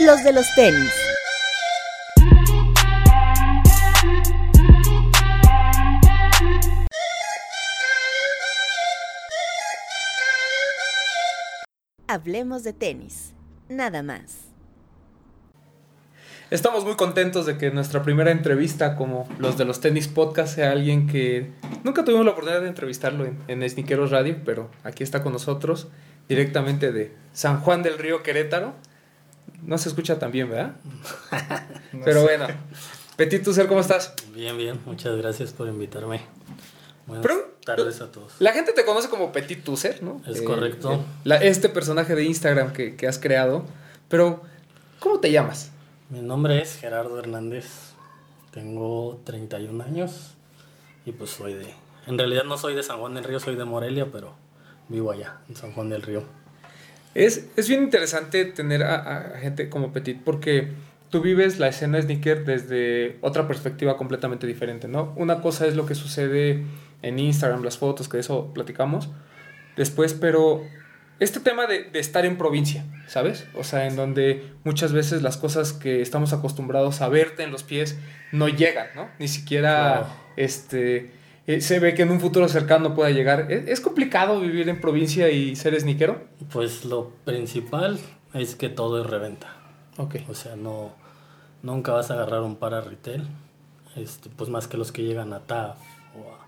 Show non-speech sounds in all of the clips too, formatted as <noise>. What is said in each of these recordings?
los de los tenis. Hablemos de tenis, nada más. Estamos muy contentos de que nuestra primera entrevista como los de los tenis podcast sea alguien que nunca tuvimos la oportunidad de entrevistarlo en, en Sniqueros Radio, pero aquí está con nosotros directamente de San Juan del Río Querétaro. No se escucha tan bien, ¿verdad? <laughs> pero bueno. Petit Tucer, ¿cómo estás? Bien, bien. Muchas gracias por invitarme. Buenas Pero- tardes a todos. La gente te conoce como Petit Tucer, ¿no? Es correcto. la- este personaje de Instagram que, que has creado. Pero, ¿cómo te llamas? Mi nombre es Gerardo Hernández. Tengo 31 años y pues soy de... En realidad no soy de San Juan del Río, soy de Morelia, pero vivo allá, en San Juan del Río. Es, es bien interesante tener a, a gente como Petit porque tú vives la escena sneaker desde otra perspectiva completamente diferente, ¿no? Una cosa es lo que sucede en Instagram, las fotos, que de eso platicamos después, pero este tema de, de estar en provincia, ¿sabes? O sea, en donde muchas veces las cosas que estamos acostumbrados a verte en los pies no llegan, ¿no? Ni siquiera Claro. este, eh, se ve que en un futuro cercano pueda llegar. ¿Es, es complicado vivir en provincia y ser sneakero? Pues lo principal es que todo es reventa. Ok. O sea, no nunca vas a agarrar un par a retail, este, pues más que los que llegan a TAF o a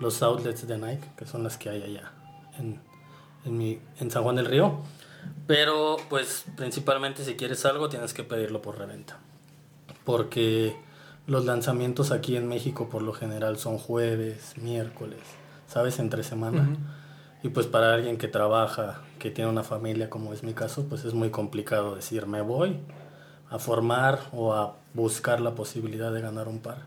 los outlets de Nike, que son las que hay allá en, en, mi, en San Juan del Río. Pero pues principalmente si quieres algo tienes que pedirlo por reventa. Porque los lanzamientos aquí en México por lo general son jueves, miércoles, ¿sabes? Entre semana. Ujú. Y pues para alguien que trabaja, que tiene una familia, como es mi caso, pues es muy complicado decir me voy a formar o a buscar la posibilidad de ganar un par.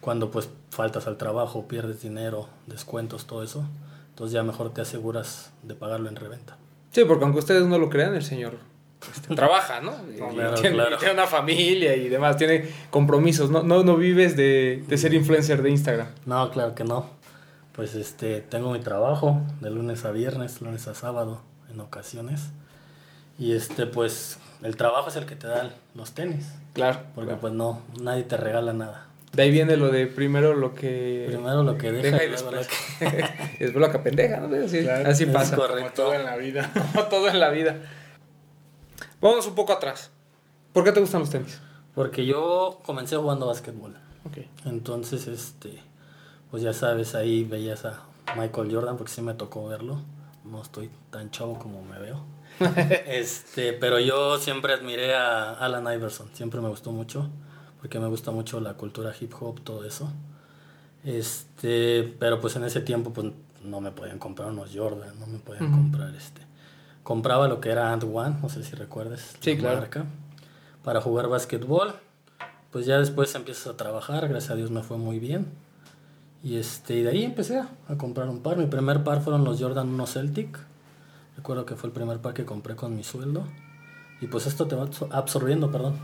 Cuando pues faltas al trabajo, pierdes dinero, descuentos, todo eso. Entonces ya mejor te aseguras de pagarlo en reventa. Sí, porque aunque ustedes no lo crean, el señor este, trabaja, ¿no? Y, Claro, tiene, claro. y tiene una familia y demás, tiene compromisos. No, no, no vives de, de ser influencer de Instagram. No, claro que no. Pues este, tengo mi trabajo de lunes a viernes, lunes a sábado en ocasiones. Y este, pues el trabajo es el que te da los tenis. Claro. Porque claro. pues no, nadie te regala nada. De ahí viene lo de primero lo que. Primero lo que deja, deja y luego lo después. que... <laughs> después lo que pendeja, ¿no? Así, Claro, así pasa. correcto. Como todo en la vida. <laughs> Como todo en la vida. Vámonos un poco atrás. ¿Por qué te gustan los tenis? Porque yo comencé jugando básquetbol. Ok. Entonces, este, pues ya sabes, ahí veías a Michael Jordan, porque sí me tocó verlo. No estoy tan chavo como me veo. <laughs> este, pero yo siempre admiré a Alan Iverson, siempre me gustó mucho, porque me gusta mucho la cultura hip hop, todo eso. Este, pero pues en ese tiempo pues no me podían comprar unos Jordan, no me podían comprar este. Compraba lo que era Ant One, no sé si recuerdes Sí, la claro. marca, para jugar básquetbol. Pues ya después empiezas a trabajar, gracias a Dios me fue muy bien. Y este, y de ahí empecé a, comprar un par. Mi primer par fueron los Jordan 1 Celtic. Recuerdo que fue el primer par que compré con mi sueldo. Y pues esto te va absor- absorbiendo, perdón.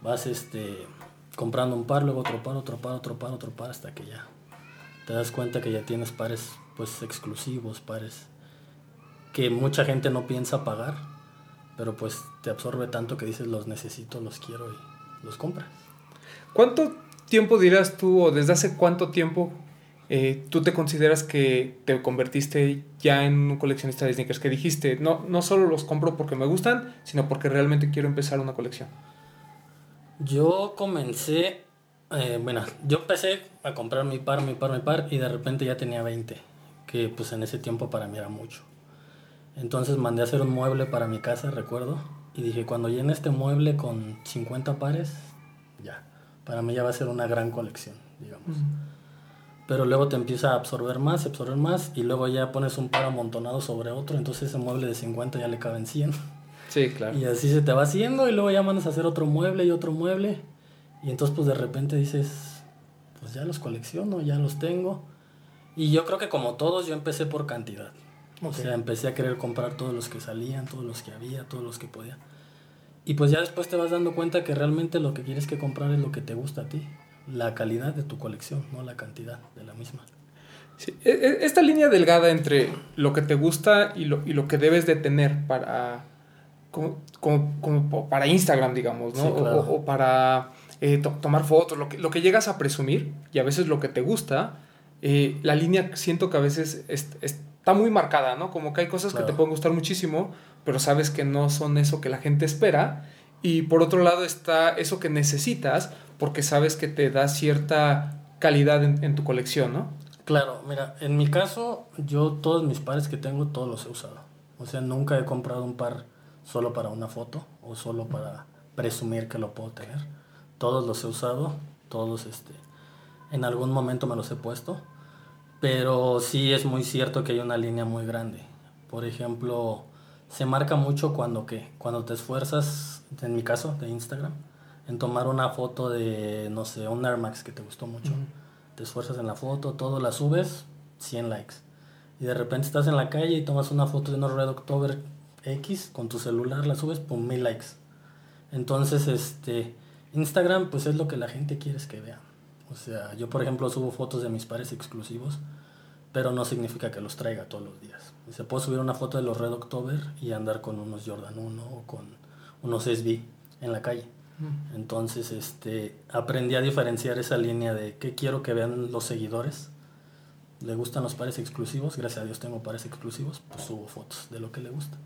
Vas este comprando un par, luego otro par, otro par, otro par, otro par, hasta que ya te das cuenta que ya tienes pares pues exclusivos, pares que mucha gente no piensa pagar, pero pues te absorbe tanto que dices los necesito, los quiero y los compras. ¿Cuánto tiempo dirás tú, o desde hace cuánto tiempo eh, tú te consideras que te convertiste ya en un coleccionista de sneakers? Que dijiste, no, no solo los compro porque me gustan, sino porque realmente quiero empezar una colección. Yo comencé, eh, bueno, yo empecé a comprar mi par, mi par, mi par y de repente ya tenía 20, que pues en ese tiempo para mí era mucho. Entonces mandé a hacer un mueble para mi casa, recuerdo, y dije, cuando llene este mueble con 50 pares, ya, para mí ya va a ser una gran colección, digamos. Pero luego te empieza a absorber más, absorber más, y luego ya pones un par amontonado sobre otro, entonces ese mueble de 50 ya le caben 100. Sí, claro. Y así se te va haciendo y luego ya mandas a hacer otro mueble y otro mueble. Y entonces pues de repente dices, pues ya los colecciono, ya los tengo. Y yo creo que como todos yo empecé por cantidad. O Ok. sea, empecé a querer comprar todos los que salían, todos los que había, todos los que podía. Y pues ya después te vas dando cuenta que realmente lo que quieres que comprar es lo que te gusta a ti. La calidad de tu colección, no la cantidad de la misma. Sí, e- e- Esta línea delgada entre lo que te gusta y lo, y lo que debes de tener para como, como, como para Instagram, digamos, ¿no? Sí, O- claro. o, o para eh, to- tomar fotos, lo que, lo que llegas a presumir y a veces lo que te gusta, eh, la línea siento que a veces es- está muy marcada, ¿no? Como que hay cosas que te pueden gustar muchísimo, pero sabes que no son eso que la gente espera. Y por otro lado está eso que necesitas porque sabes que te da cierta calidad en, en tu colección, ¿no? Claro, mira, en mi caso, yo todos mis pares que tengo, todos los he usado. O sea, nunca he comprado un par solo para una foto o solo para presumir que lo puedo tener. Todos los he usado, todos este, en algún momento me los he puesto. Pero sí es muy cierto que hay una línea muy grande. Por ejemplo, se marca mucho cuando ¿qué? cuando te esfuerzas, en mi caso de Instagram, en tomar una foto de, no sé, un Air Max que te gustó mucho. Te esfuerzas en la foto, todo la subes, 100 likes. Y de repente estás en la calle y tomas una foto de unos Red October X con tu celular, la subes, pum, mil likes. Entonces, este, Instagram, pues es lo que la gente quiere es que vea. O sea, yo por ejemplo subo fotos de mis pares exclusivos, pero no significa que los traiga todos los días. O sea, puedo subir una foto de los Red October y andar con unos Jordan 1 o con unos SB en la calle. Entonces, este, aprendí a diferenciar esa línea de qué quiero que vean los seguidores. Le gustan los pares exclusivos, gracias a Dios tengo pares exclusivos, pues subo fotos de lo que le gusta.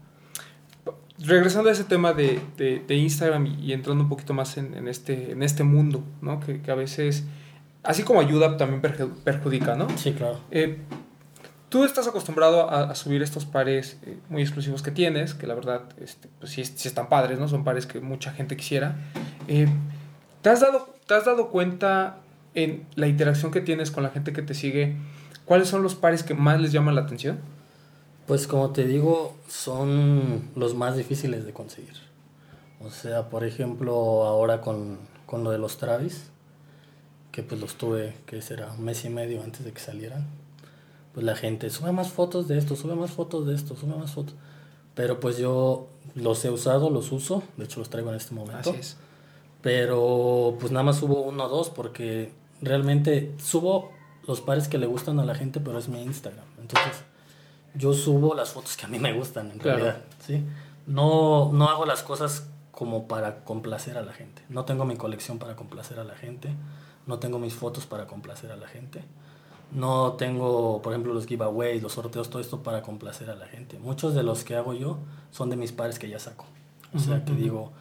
regresando a ese tema de, de- de Instagram y, y entrando un poquito más en, en este, en este mundo, ¿no? Que, que a veces, así como ayuda, también perju- perjudica, ¿no? Sí, claro. Eh, tú estás acostumbrado a, a subir estos pares eh, muy exclusivos que tienes, que la verdad, este, pues sí, sí están padres, ¿no? Son pares que mucha gente quisiera. Eh, ¿te, has dado, ¿Te has dado cuenta en la interacción que tienes con la gente que te sigue? ¿Cuáles son los pares que más les llaman la atención? Pues como te digo, son los más difíciles de conseguir. O sea, por ejemplo, ahora con, con lo de los Travis, que pues los tuve, que será un mes y medio antes de que salieran. Pues la gente sube más fotos de esto, sube más fotos de esto, sube más fotos. Pero pues yo los he usado, los uso, de hecho los traigo en este momento. Así es. Pero pues nada más subo uno o dos porque realmente subo los pares que le gustan a la gente, pero es mi Instagram. Entonces yo subo las fotos que a mí me gustan en Claro. realidad, ¿sí? No, no hago las cosas como para complacer a la gente. No tengo mi colección para complacer a la gente. No tengo mis fotos para complacer a la gente. No tengo, por ejemplo, los giveaways, los sorteos, todo esto para complacer a la gente. Muchos de los que hago yo son de mis pares que ya saco. O sea, que digo,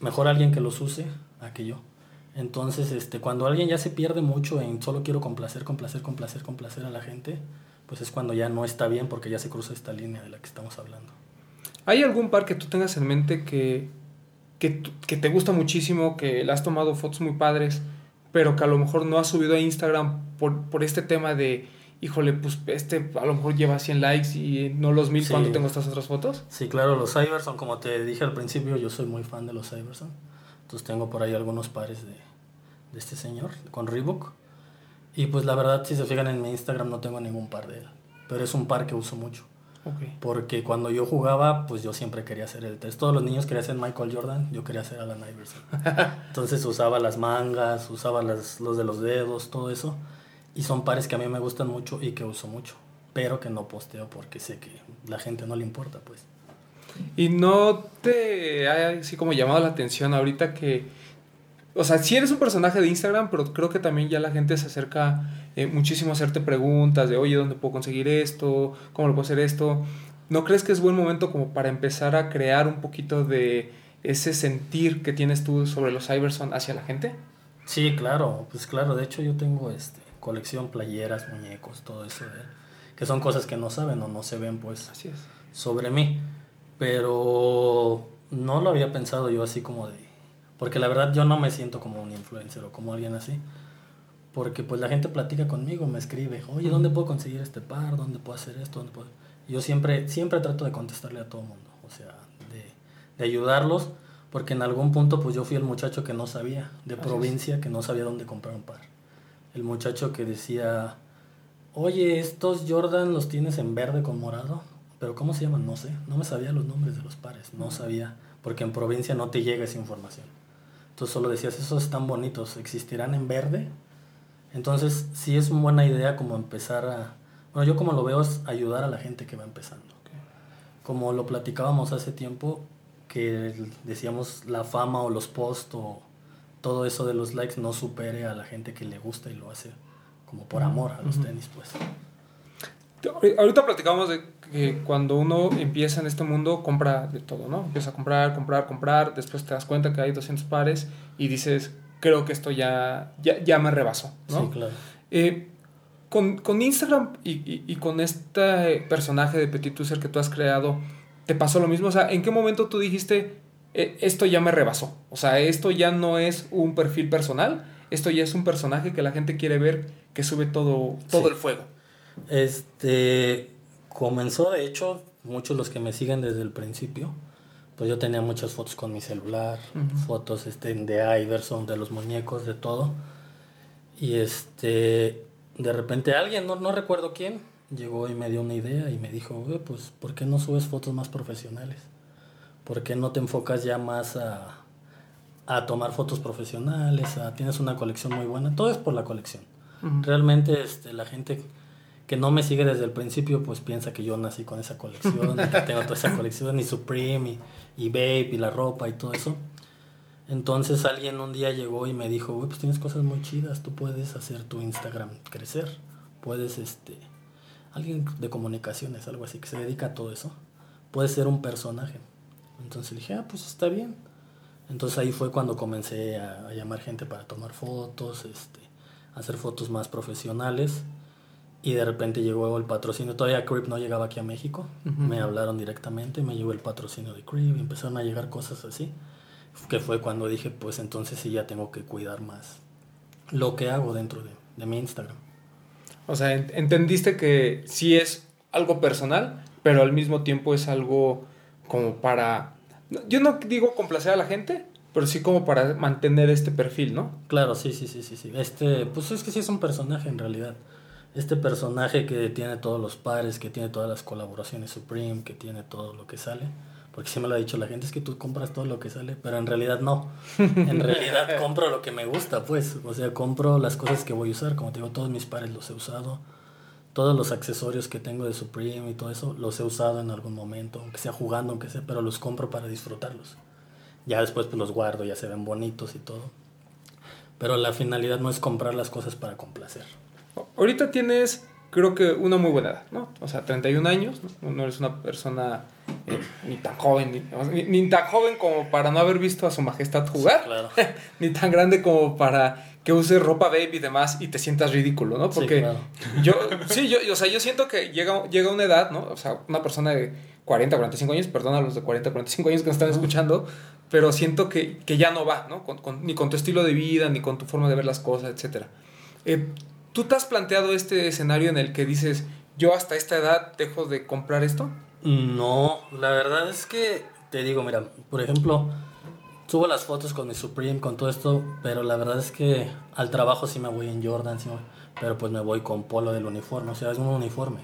mejor alguien que los use a que yo. Entonces, este, cuando alguien ya se pierde mucho en solo quiero complacer, complacer, complacer, complacer a la gente, pues es cuando ya no está bien porque ya se cruza esta línea de la que estamos hablando. ¿Hay algún par que tú tengas en mente que, que, que te gusta muchísimo, que le has tomado fotos muy padres, pero que a lo mejor no has subido a Instagram por, por este tema de, híjole, pues este a lo mejor lleva 100 likes y no los mil Sí. cuando tengo estas otras fotos? Sí, claro, los Cyberson, como te dije al principio, yo soy muy fan de los Cyberson. Entonces tengo por ahí algunos pares de, de este señor, con Reebok. Y pues la verdad, si se fijan en mi Instagram, no tengo ningún par de él. Pero es un par que uso mucho. Porque cuando yo jugaba, pues yo siempre quería ser el 3. Todos los niños querían ser Michael Jordan, yo quería ser Alan Iverson. <laughs> Entonces usaba las mangas, usaba las, los de los dedos, todo eso. Y son pares que a mí me gustan mucho y que uso mucho. Pero que no posteo porque sé que la gente no le importa, pues. ¿Y no te ha así como llamado la atención ahorita que, o sea, si eres un personaje de Instagram, pero creo que también ya la gente se acerca eh, muchísimo a hacerte preguntas de, oye, ¿dónde puedo conseguir esto? ¿Cómo lo puedo hacer esto? ¿No crees que es buen momento como para empezar a crear un poquito de ese sentir que tienes tú sobre los Iverson hacia la gente? Sí, claro, pues claro, de hecho yo tengo este colección playeras, muñecos, todo eso de él, que son cosas que no saben o no se ven pues Así es. sobre mí, pero no lo había pensado yo así como de porque la verdad yo no me siento como un influencer o como alguien así. Porque pues la gente platica conmigo, me escribe, "Oye, ¿dónde puedo conseguir este par? ¿Dónde puedo hacer esto? ¿Dónde puedo?" Yo siempre siempre trato de contestarle a todo el mundo, o sea, de, de ayudarlos porque en algún punto pues yo fui el muchacho que no sabía, de Así es. provincia, que no sabía dónde comprar un par. El muchacho que decía, oye, estos Jordan los tienes en verde con morado, pero ¿cómo se llaman? No sé, no me sabía los nombres de los pares, no sabía, porque en provincia no te llega esa información. Entonces solo decías, esos están bonitos, ¿existirán en verde? Entonces sí es una buena idea como empezar a... Bueno, yo como lo veo es ayudar a la gente que va empezando. Como lo platicábamos hace tiempo, que decíamos la fama o los posts o todo eso de los likes no supere a la gente que le gusta y lo hace como por amor a los tenis, pues. Ahorita platicamos de que cuando uno empieza en este mundo compra de todo, ¿no? Empieza a comprar, comprar, comprar, después te das cuenta que hay 200 pares y dices, creo que esto ya, ya, ya me rebasó, ¿no? Sí, claro. Eh, con, con, Instagram y, y, y, con este personaje de Petit User que tú has creado, ¿te pasó lo mismo? O sea, ¿en qué momento tú dijiste, eh, esto ya me rebasó? O sea, esto ya no es un perfil personal, esto ya es un personaje que la gente quiere ver que sube todo, todo Sí. el fuego. Este comenzó, de hecho, muchos los que me siguen desde el principio, pues yo tenía muchas fotos con mi celular, fotos este, de Iverson, de los muñecos, de todo. Y este, de repente alguien, no, no recuerdo quién, llegó y me dio una idea y me dijo, "Oye, pues, ¿por qué no subes fotos más profesionales? ¿Por qué no te enfocas ya más a, a tomar fotos profesionales? A, tienes una colección muy buena, todo es por la colección. Realmente este, la gente que no me sigue desde el principio, pues piensa que yo nací con esa colección, y que tengo toda esa <laughs> colección, y Supreme, y, y Babe, y la ropa, y todo eso. Entonces alguien un día llegó y me dijo, güey, pues tienes cosas muy chidas, tú puedes hacer tu Instagram crecer, puedes, este, alguien de comunicaciones, algo así, que se dedica a todo eso, puedes ser un personaje. Entonces dije, ah, pues está bien. Entonces ahí fue cuando comencé a, a llamar gente para tomar fotos, este, hacer fotos más profesionales. Y de repente llegó el patrocinio. Todavía Creep no llegaba aquí a México. Ujú. Me hablaron directamente, me llegó el patrocinio de Creep empezaron a llegar cosas así. Que fue cuando dije, pues entonces sí ya tengo que cuidar más lo que hago dentro de, de mi Instagram. O sea, ent- entendiste que sí es algo personal, pero al mismo tiempo es algo como para... Yo no digo complacer a la gente, pero sí como para mantener este perfil, ¿no? Claro, sí, sí, sí, sí, sí. Este, pues es que sí es un personaje en realidad. Este personaje que tiene todos los pares, que tiene todas las colaboraciones Supreme, que tiene todo lo que sale. Porque sí me lo ha dicho la gente, es que tú compras todo lo que sale, pero en realidad no. En realidad <laughs> compro lo que me gusta, pues. O sea, compro las cosas que voy a usar. Como te digo, todos mis pares los he usado. Todos los accesorios que tengo de Supreme y todo eso, los he usado en algún momento, aunque sea jugando, aunque sea, pero los compro para disfrutarlos. Ya después pues los guardo, ya se ven bonitos y todo. Pero la finalidad no es comprar las cosas para complacer. Ahorita tienes, creo que una muy buena edad, ¿no? O sea, 31 años, ¿no? No eres una persona eh, ni tan joven, ni, ni- ni tan joven como para no haber visto a su majestad jugar, Claro. <laughs> ni tan grande como para que uses ropa baby y demás y te sientas ridículo, ¿no? Sí, Porque claro. yo, sí, yo, o sea, yo siento que llega, llega una edad, ¿no? O sea, una persona de 40, 45 años, perdón a los de 40, 45 años que nos están escuchando, pero siento que, que ya no va, ¿no? Con- con- ni con tu estilo de vida, ni con tu forma de ver las cosas, etcétera. Eh, ¿Tú te has planteado este escenario en el que dices, yo hasta esta edad dejo de comprar esto? No, la verdad es que te digo, mira, por ejemplo, subo las fotos con mi Supreme, con todo esto, pero la verdad es que al trabajo sí me voy en Jordan, sí me- pero pues me voy con polo del uniforme, o sea, es un uniforme.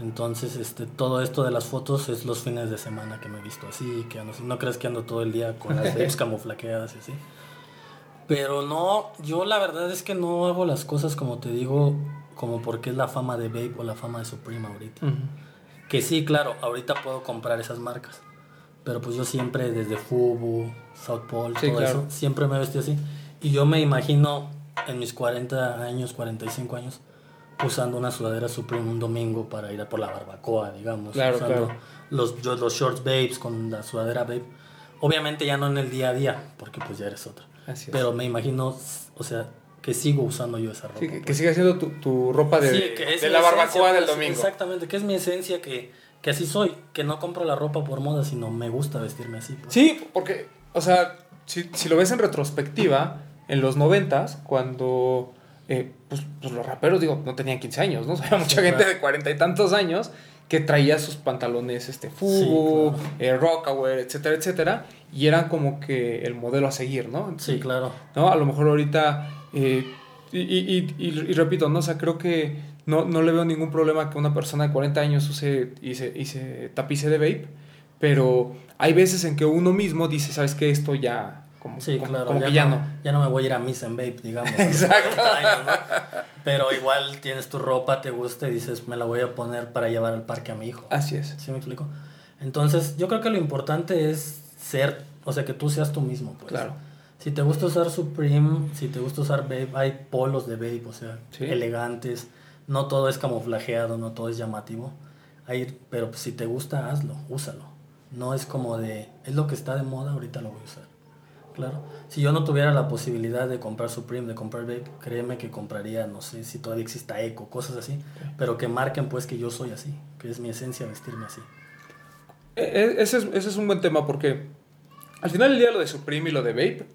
Entonces, este, todo esto de las fotos es los fines de semana que me he visto así, que ando así. no crees que ando todo el día con las <laughs> babes camuflaqueadas y así. Pero no, yo la verdad es que no hago las cosas como te digo, como porque es la fama de Babe o la fama de Supreme ahorita. Que sí, claro, ahorita puedo comprar esas marcas. Pero pues yo siempre desde Fubu, South Pole, Sí, todo claro. eso, siempre me vestido así. Y yo me imagino en mis 40 años, 45 años, usando una sudadera Supreme un domingo para ir a por la barbacoa, digamos. Claro, usando claro. Los shorts babes con la sudadera babe. Obviamente ya no en el día a día, porque pues ya eres otra. Así es. Pero me imagino, o sea, que sigo usando yo esa ropa. Sí, que, que pues. siga siendo tu, tu ropa de, Sí, que es de la esencia, barbacoa del pues, domingo. Exactamente, que es mi esencia, que, que así soy, que no compro la ropa por moda, sino me gusta vestirme así. pues. Sí, porque, o sea, si, si lo ves en retrospectiva, en los noventas, cuando eh, pues, pues los raperos, digo, no tenían 15 años, ¿no? <laughs> O sea, mucha Sí, gente claro. de cuarenta y tantos años que traía sus pantalones este, Fubu, claro. eh, Rockaware, etcétera, etcétera, y eran como que el modelo a seguir, ¿no? Sí, claro. ¿no? A lo mejor ahorita, eh, y, y- y- y repito, ¿no? O sea, creo que no, no le veo ningún problema que una persona de 40 años use y se, y se tapice de vape, pero hay veces en que uno mismo dice, ¿sabes qué? Esto ya, como, Sí, como- claro. como ya, que ya no, no. ya no me voy a ir a misa en vape, digamos. Exacto. 40 años, ¿no? Pero igual tienes tu ropa, te gusta y dices, me la voy a poner para llevar al parque a mi hijo. Así es. ¿Sí me explico? Entonces, yo creo que lo importante es ser, o sea, que tú seas tú mismo, pues. Claro. Si te gusta usar Supreme, si te gusta usar Babe, hay polos de Babe, o sea, Sí. elegantes. No todo es camuflajeado, no todo es llamativo. Hay, pero si te gusta, hazlo, úsalo. No es como de, es lo que está de moda, ahorita lo voy a usar. Claro. Si yo no tuviera la posibilidad de comprar Supreme, de comprar Babe, créeme que compraría, no sé si todavía exista Eco, cosas así. Pero que marquen pues que yo soy así, que es mi esencia vestirme así. E- e- Ese es, ese es un buen tema porque al final del día lo de Supreme y lo de Vape,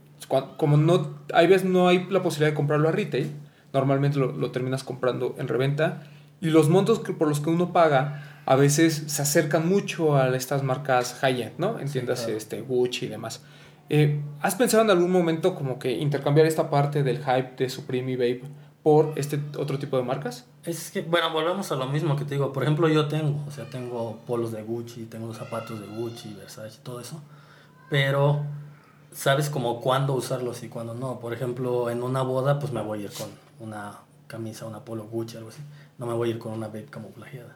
como no hay veces no hay la posibilidad de comprarlo a retail, normalmente lo, lo terminas comprando en reventa y los montos que, por los que uno paga a veces se acercan mucho a estas marcas high-end, ¿no? Entiendas claro. este, Gucci y demás. Eh, ¿Has pensado en algún momento como que intercambiar esta parte del hype de Supreme y Vape por este otro tipo de marcas? Es que, bueno, volvemos a lo mismo que te digo. Por ejemplo, yo tengo, o sea, tengo polos de Gucci, tengo zapatos de Gucci, Versace, todo eso. Pero sabes como cuándo usarlos y cuándo no. Por ejemplo, en una boda, pues me voy a ir con una camisa, una polo Gucci, algo así. No me voy a ir con una babe camuflajeada.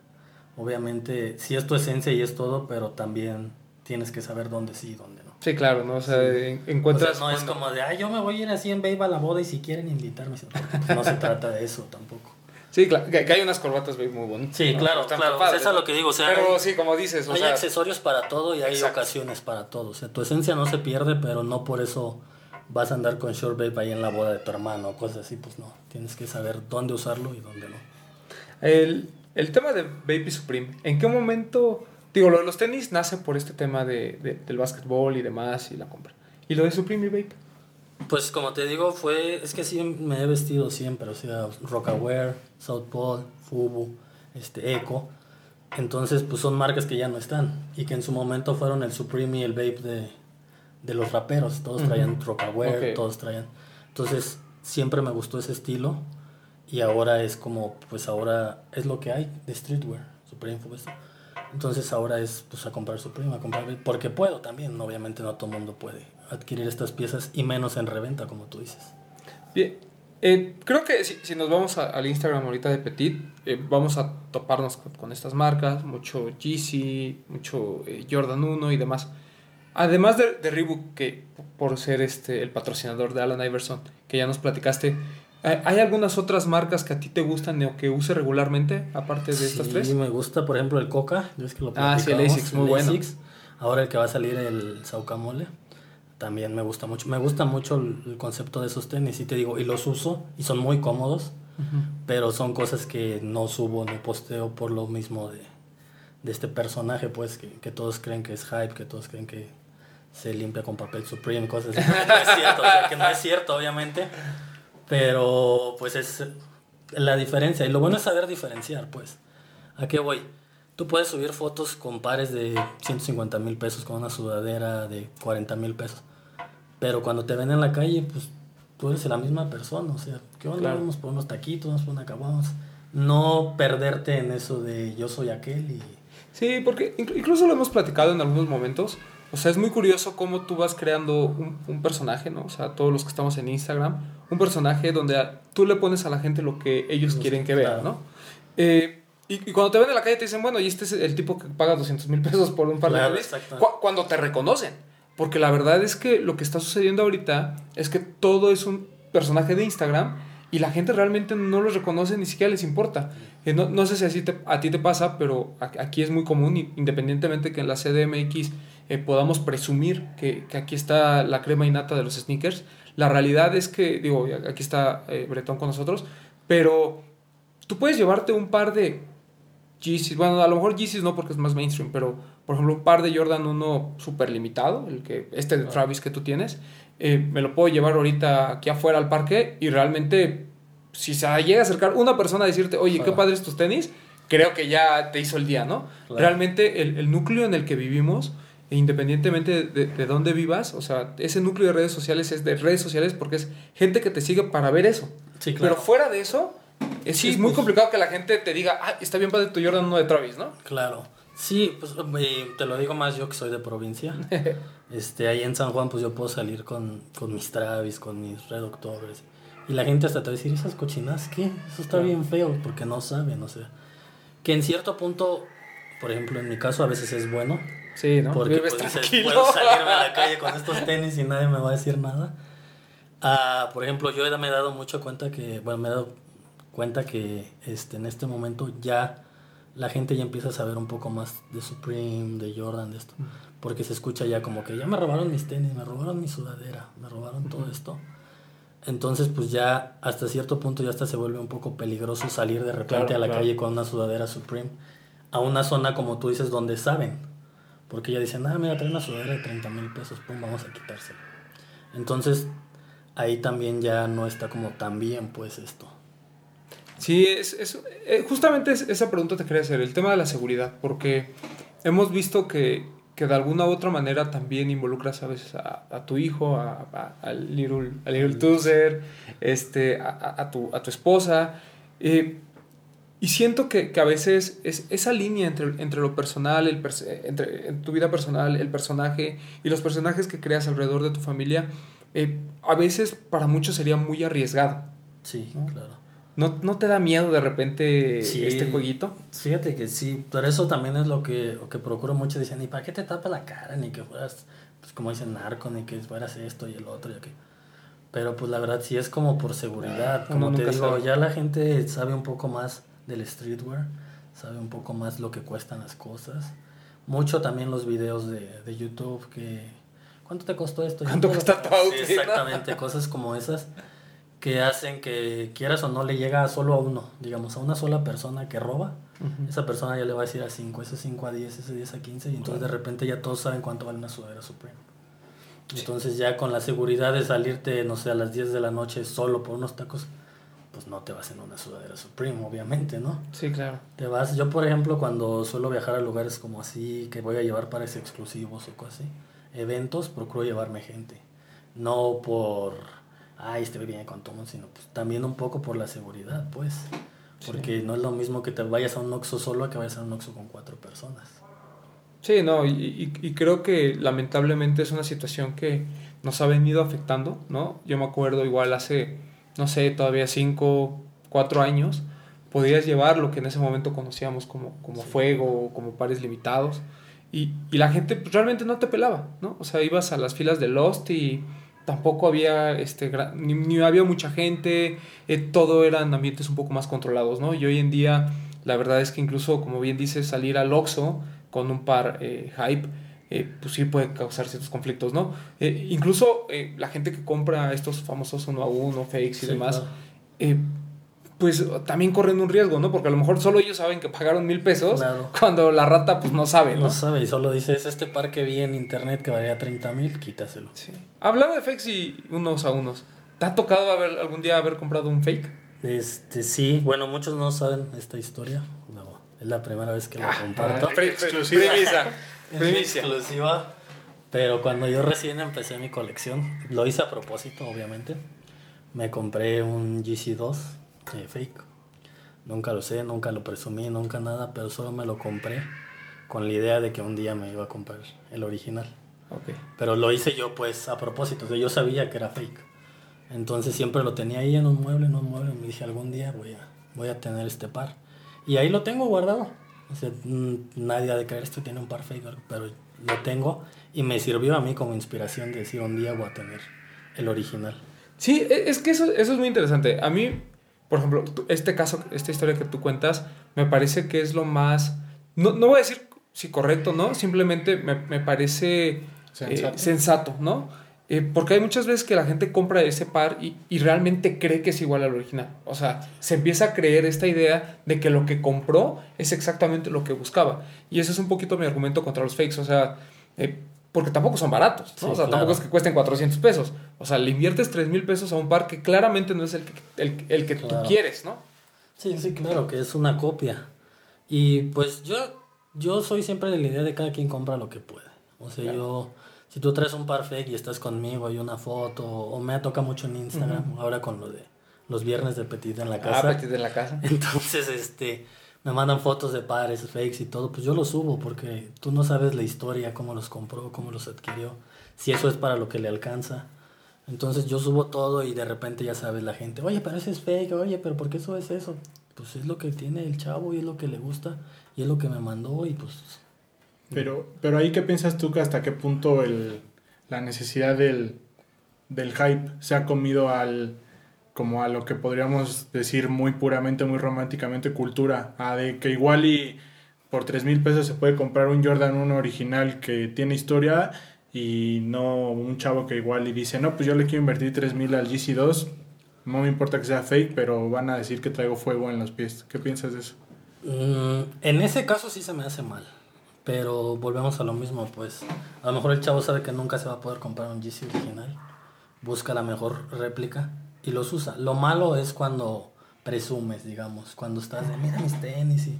Obviamente, sí es tu esencia y es todo, pero también tienes que saber dónde sí y dónde. Sí, claro, ¿no? O sea, en- O sea, encuentras... no es como de, ay, yo me voy a ir así en babe a la boda y si quieren invitarme. pues, no se trata de eso tampoco. <laughs> Sí, claro, que, hay unas corbatas babe, muy bonitas. Sí, ¿no? claro, Están claro. padres, Eso es lo que digo, o sea, Pero hay- sí, como dices, o hay sea, accesorios para todo y hay Exacto. ocasiones para todo. O sea, tu esencia no se pierde, pero no por eso vas a andar con short babe ahí en la boda de tu hermano o cosas así. Pues no, tienes que saber dónde usarlo y dónde no. el, el tema de Baby Supreme, ¿en qué momento... Digo, lo de los tenis nace por este tema de, de- del básquetbol y demás y la compra. ¿Y lo de Supreme y Vape? Pues como te digo, fue, es que sí me he vestido siempre, o sea, Rockaware, South Pole, Fubu, este, Eco. Entonces, pues son marcas que ya no están y que en su momento fueron el Supreme y el Vape de, de los raperos. Todos traían Ujú. Rockaware, Ok. todos traían. Entonces, siempre me gustó ese estilo y ahora es como, pues ahora es lo que hay de streetwear, Supreme Fubu. Entonces ahora es pues a comprar Supreme, a comprar porque puedo también, obviamente no todo el mundo puede adquirir estas piezas y menos en reventa como tú dices. Bien, eh, creo que si, nos vamos a- al Instagram ahorita de Petit, eh, vamos a toparnos con, con estas marcas, mucho Yeezy, mucho eh, Jordan 1 y demás. Además de, de Reebok, que por ser este, el patrocinador de Alan Iverson, que ya nos platicaste, ¿hay algunas otras marcas que a ti te gustan o que use regularmente, aparte de estas Sí, tres? me gusta, por ejemplo, el Coca. ves que lo Ah, sí, el ASICS, muy bueno. Ahora el que va a salir el Saucamole. También me gusta mucho. Me gusta mucho el, el concepto de esos tenis. Y te digo, y los uso y son muy cómodos. Pero son cosas que no subo, no posteo por lo mismo de, de este personaje, pues, que, que todos creen que es hype, que todos creen que se limpia con papel Supreme, cosas así. <laughs> No es cierto, o sea, que no es cierto, obviamente. Pero, pues, es la diferencia. Y lo bueno es saber diferenciar, pues. ¿A qué voy? Tú puedes subir fotos con pares de 150 mil pesos, con una sudadera de 40 mil pesos. Pero cuando te ven en la calle, pues tú eres la misma persona. O sea, ¿qué onda? Claro. Vamos por unos taquitos, vamos por una. No perderte en eso de yo soy aquel y... Sí, porque inc- incluso lo hemos platicado en algunos momentos. O sea, es muy curioso cómo tú vas creando un, un personaje, ¿no? O sea, todos los que estamos en Instagram, un personaje donde a- tú le pones a la gente lo que ellos Los- quieren que vean. ¿no? Eh, y, y cuando te ven en la calle te dicen, bueno, y este es el tipo que paga 200 mil pesos por un par de Claro, tenis", exacto. cu- cuando te reconocen. Porque la verdad es que lo que está sucediendo ahorita es que todo es un personaje de Instagram y la gente realmente no los reconoce, ni siquiera les importa. Eh, no, no sé si así te- a ti te pasa, pero aquí es muy común, independientemente que en la CDMX eh, podamos presumir que, que aquí está la crema innata de los sneakers, la realidad es que, digo, aquí está eh, Bretón con nosotros, pero tú puedes llevarte un par de Yeezys, bueno, a lo mejor Yeezys no porque es más mainstream, pero por ejemplo un par de Jordan 1 super limitado, el que, este de Travis que tú tienes, eh, me lo puedo llevar ahorita aquí afuera al parque y realmente si se llega a acercar una persona a decirte, oye, qué padres tus tenis, creo que ya te hizo el día, ¿no? Claro. Realmente el, el núcleo en el que vivimos, independientemente de, de, de dónde vivas, o sea, ese núcleo de redes sociales es de redes sociales porque es gente que te sigue para ver eso. Sí, claro. Pero fuera de eso, es, Sí, es muy pues. complicado que la gente te diga, ah, está bien padre tu Jordan 1 de Travis, ¿no? Claro. Sí, pues eh, te lo digo más yo que soy de provincia. <laughs> Este, ahí en San Juan, pues yo puedo salir con, con mis Travis, con mis Red Octobers. Y la gente hasta te va a decir, ¿esas cochinas qué? Eso está Claro. bien feo, porque no saben, o sea. Que en cierto punto, por ejemplo, en mi caso a veces es bueno, Sí, ¿no? Porque Vives pues, tranquilo. puedo salirme a la <laughs> calle con estos tenis y nadie me va a decir nada. Ah, por ejemplo, yo me he dado mucho cuenta que, bueno, me he dado cuenta que este, en este momento ya la gente ya empieza a saber un poco más de Supreme, de Jordan, de esto. Porque se escucha ya como que ya me robaron mis tenis, me robaron mi sudadera, me robaron todo esto. Entonces, pues ya hasta cierto punto ya hasta se vuelve un poco peligroso salir de repente Claro, a la claro. calle con una sudadera Supreme a una zona como tú dices donde saben. Porque ya dicen, ah, mira, trae una sudadera de 30 mil pesos, pum, vamos a quitársela. Entonces, ahí también ya no está como tan bien, pues esto. Sí, es, es- eh, justamente es- esa pregunta te quería hacer, el tema de la seguridad, porque hemos visto que, que de alguna u otra manera también involucras a veces a, a tu hijo, a, a- al little, al little Tuzer, este, a, a- a tu, a tu esposa, eh, y siento que, que a veces es esa línea entre, entre lo personal, el entre en tu vida personal, el personaje y los personajes que creas alrededor de tu familia, eh, a veces para muchos sería muy arriesgado. Sí, ¿No? claro. ¿No, ¿No te da miedo de repente Sí. este jueguito? Fíjate que sí, pero eso también es lo que, lo que procuro mucho. Dicen, ni para qué te tapas la cara, ni que fueras, pues como dicen, narco, ni que fueras esto y el otro, y aquello. Pero pues la verdad sí es como por seguridad. Como te digo, sabe. ya la gente sabe un poco más del streetwear, sabe un poco más lo que cuestan las cosas. Mucho también los videos de, de YouTube que... ¿Cuánto te costó esto? ¿Cuánto cuesta Sí? Exactamente, cosas como esas que hacen que quieras o no le llega solo a uno, digamos, a una sola persona que roba, esa persona ya le va a decir a 5, ese 5 a 10, ese 10 a 15, y entonces de repente ya todos saben cuánto vale una sudadera Supreme. Entonces ya con la seguridad de salirte, no sé, a las 10 de la noche solo por unos tacos, pues no te vas en una sudadera Supreme, obviamente, ¿no? Sí, claro. Te vas, yo por ejemplo cuando suelo viajar a lugares como así, que voy a llevar pares exclusivos o cosas así, eventos, procuro llevarme gente. No por, ay, este viene con todo, sino pues también un poco por la seguridad, pues. Porque no es lo mismo que te vayas a un Oxxo solo a que vayas a un Oxxo con cuatro personas. Sí, no, y, y- y creo que lamentablemente es una situación que nos ha venido afectando, ¿no? Yo me acuerdo igual hace, no sé, todavía 5, 4 años, podías llevar lo que en ese momento conocíamos como, como fuego o como pares limitados, y, y la gente pues, realmente no te pelaba, ¿no? O sea, ibas a las filas de Lost y tampoco había, este, ni, ni había mucha gente, eh, todo eran ambientes un poco más controlados, ¿no? Y hoy en día, la verdad es que incluso, como bien dices, salir al Oxxo con un par eh, hype, eh, pues sí puede causar ciertos conflictos, ¿no? Eh, incluso eh, la gente que compra estos famosos uno a uno, fakes y Sí, demás, claro. eh, pues también corren un riesgo, ¿no? Porque a lo mejor solo ellos saben que pagaron mil pesos, Claro. cuando la rata pues no sabe, ¿no? No sabe y solo dices, este par que vi en internet que valía 30 mil, quítaselo. Sí. Hablando de fakes y unos a unos, ¿te ha tocado haber, algún día haber comprado un fake? Este, sí, bueno, muchos no saben esta historia. No, es la primera vez que comparto. Pre- pre- Exclusiva. Primicia. exclusiva. Pero cuando yo recién empecé mi colección, lo hice a propósito, obviamente. Me compré un GC2 eh, fake. Nunca lo sé, nunca lo presumí, nunca nada, pero solo me lo compré con la idea de que un día me iba a comprar el original. Ok. Pero lo hice yo pues a propósito, o sea, yo sabía que era fake. Entonces siempre lo tenía ahí en un mueble, en un mueble, y me dije algún día voy a, voy a tener este par. Y ahí lo tengo guardado. O sea, mm, nadie ha de creer esto tiene un par fake, pero lo tengo y me sirvió a mí como inspiración de decir un día voy a tener el original. Sí, e- es que eso, eso es muy interesante. A mí, por ejemplo, este caso, esta historia que tú cuentas, me parece que es lo más... No, no voy a decir si correcto, ¿no? Simplemente me, me parece eh, sensato, ¿no? Eh, porque hay muchas veces que la gente compra ese par y, y realmente cree que es igual al original. O sea, se empieza a creer esta idea de que lo que compró es exactamente lo que buscaba. Y ese es un poquito mi argumento contra los fakes. O sea, eh, porque tampoco son baratos, ¿no? Sí, o sea, claro. tampoco es que cuesten 400 pesos. O sea, le inviertes 3 mil pesos a un par que claramente no es el que, el, el que Claro. tú quieres, ¿no? Sí, sí, claro, que es una copia. Y pues yo, yo soy siempre de la idea de cada quien compra lo que puede. O sea, yo, si tú traes un par fake y estás conmigo y una foto, o me toca mucho en Instagram, ahora con lo de los viernes de Petit en la casa. Ah, petit de la casa. <laughs> Entonces, este, me mandan fotos de pares, fakes y todo, pues yo los subo porque tú no sabes la historia, cómo los compró, cómo los adquirió, si eso es para lo que le alcanza. Entonces yo subo todo y de repente ya sabes la gente, oye, pero ese es fake, oye, pero ¿por qué subes eso? Pues es lo que tiene el chavo y es lo que le gusta y es lo que me mandó y pues Pero, pero ahí, ¿qué piensas tú que hasta qué punto el, la necesidad del, del hype se ha comido al como a lo que podríamos decir muy puramente, muy románticamente cultura, a de que igual y por 3 mil pesos se puede comprar un Jordan 1 original que tiene historia y no un chavo que igual y dice, no, pues yo le quiero invertir 3 mil al GC2, no me importa que sea fake, pero van a decir que traigo fuego en los pies. ¿Qué piensas de eso? Mm, en ese caso sí se me hace mal. Pero volvemos a lo mismo, pues a lo mejor el chavo sabe que nunca se va a poder comprar un GC original. Busca la mejor réplica y los usa. Lo malo es cuando presumes, digamos, cuando estás de, mira mis tenis y,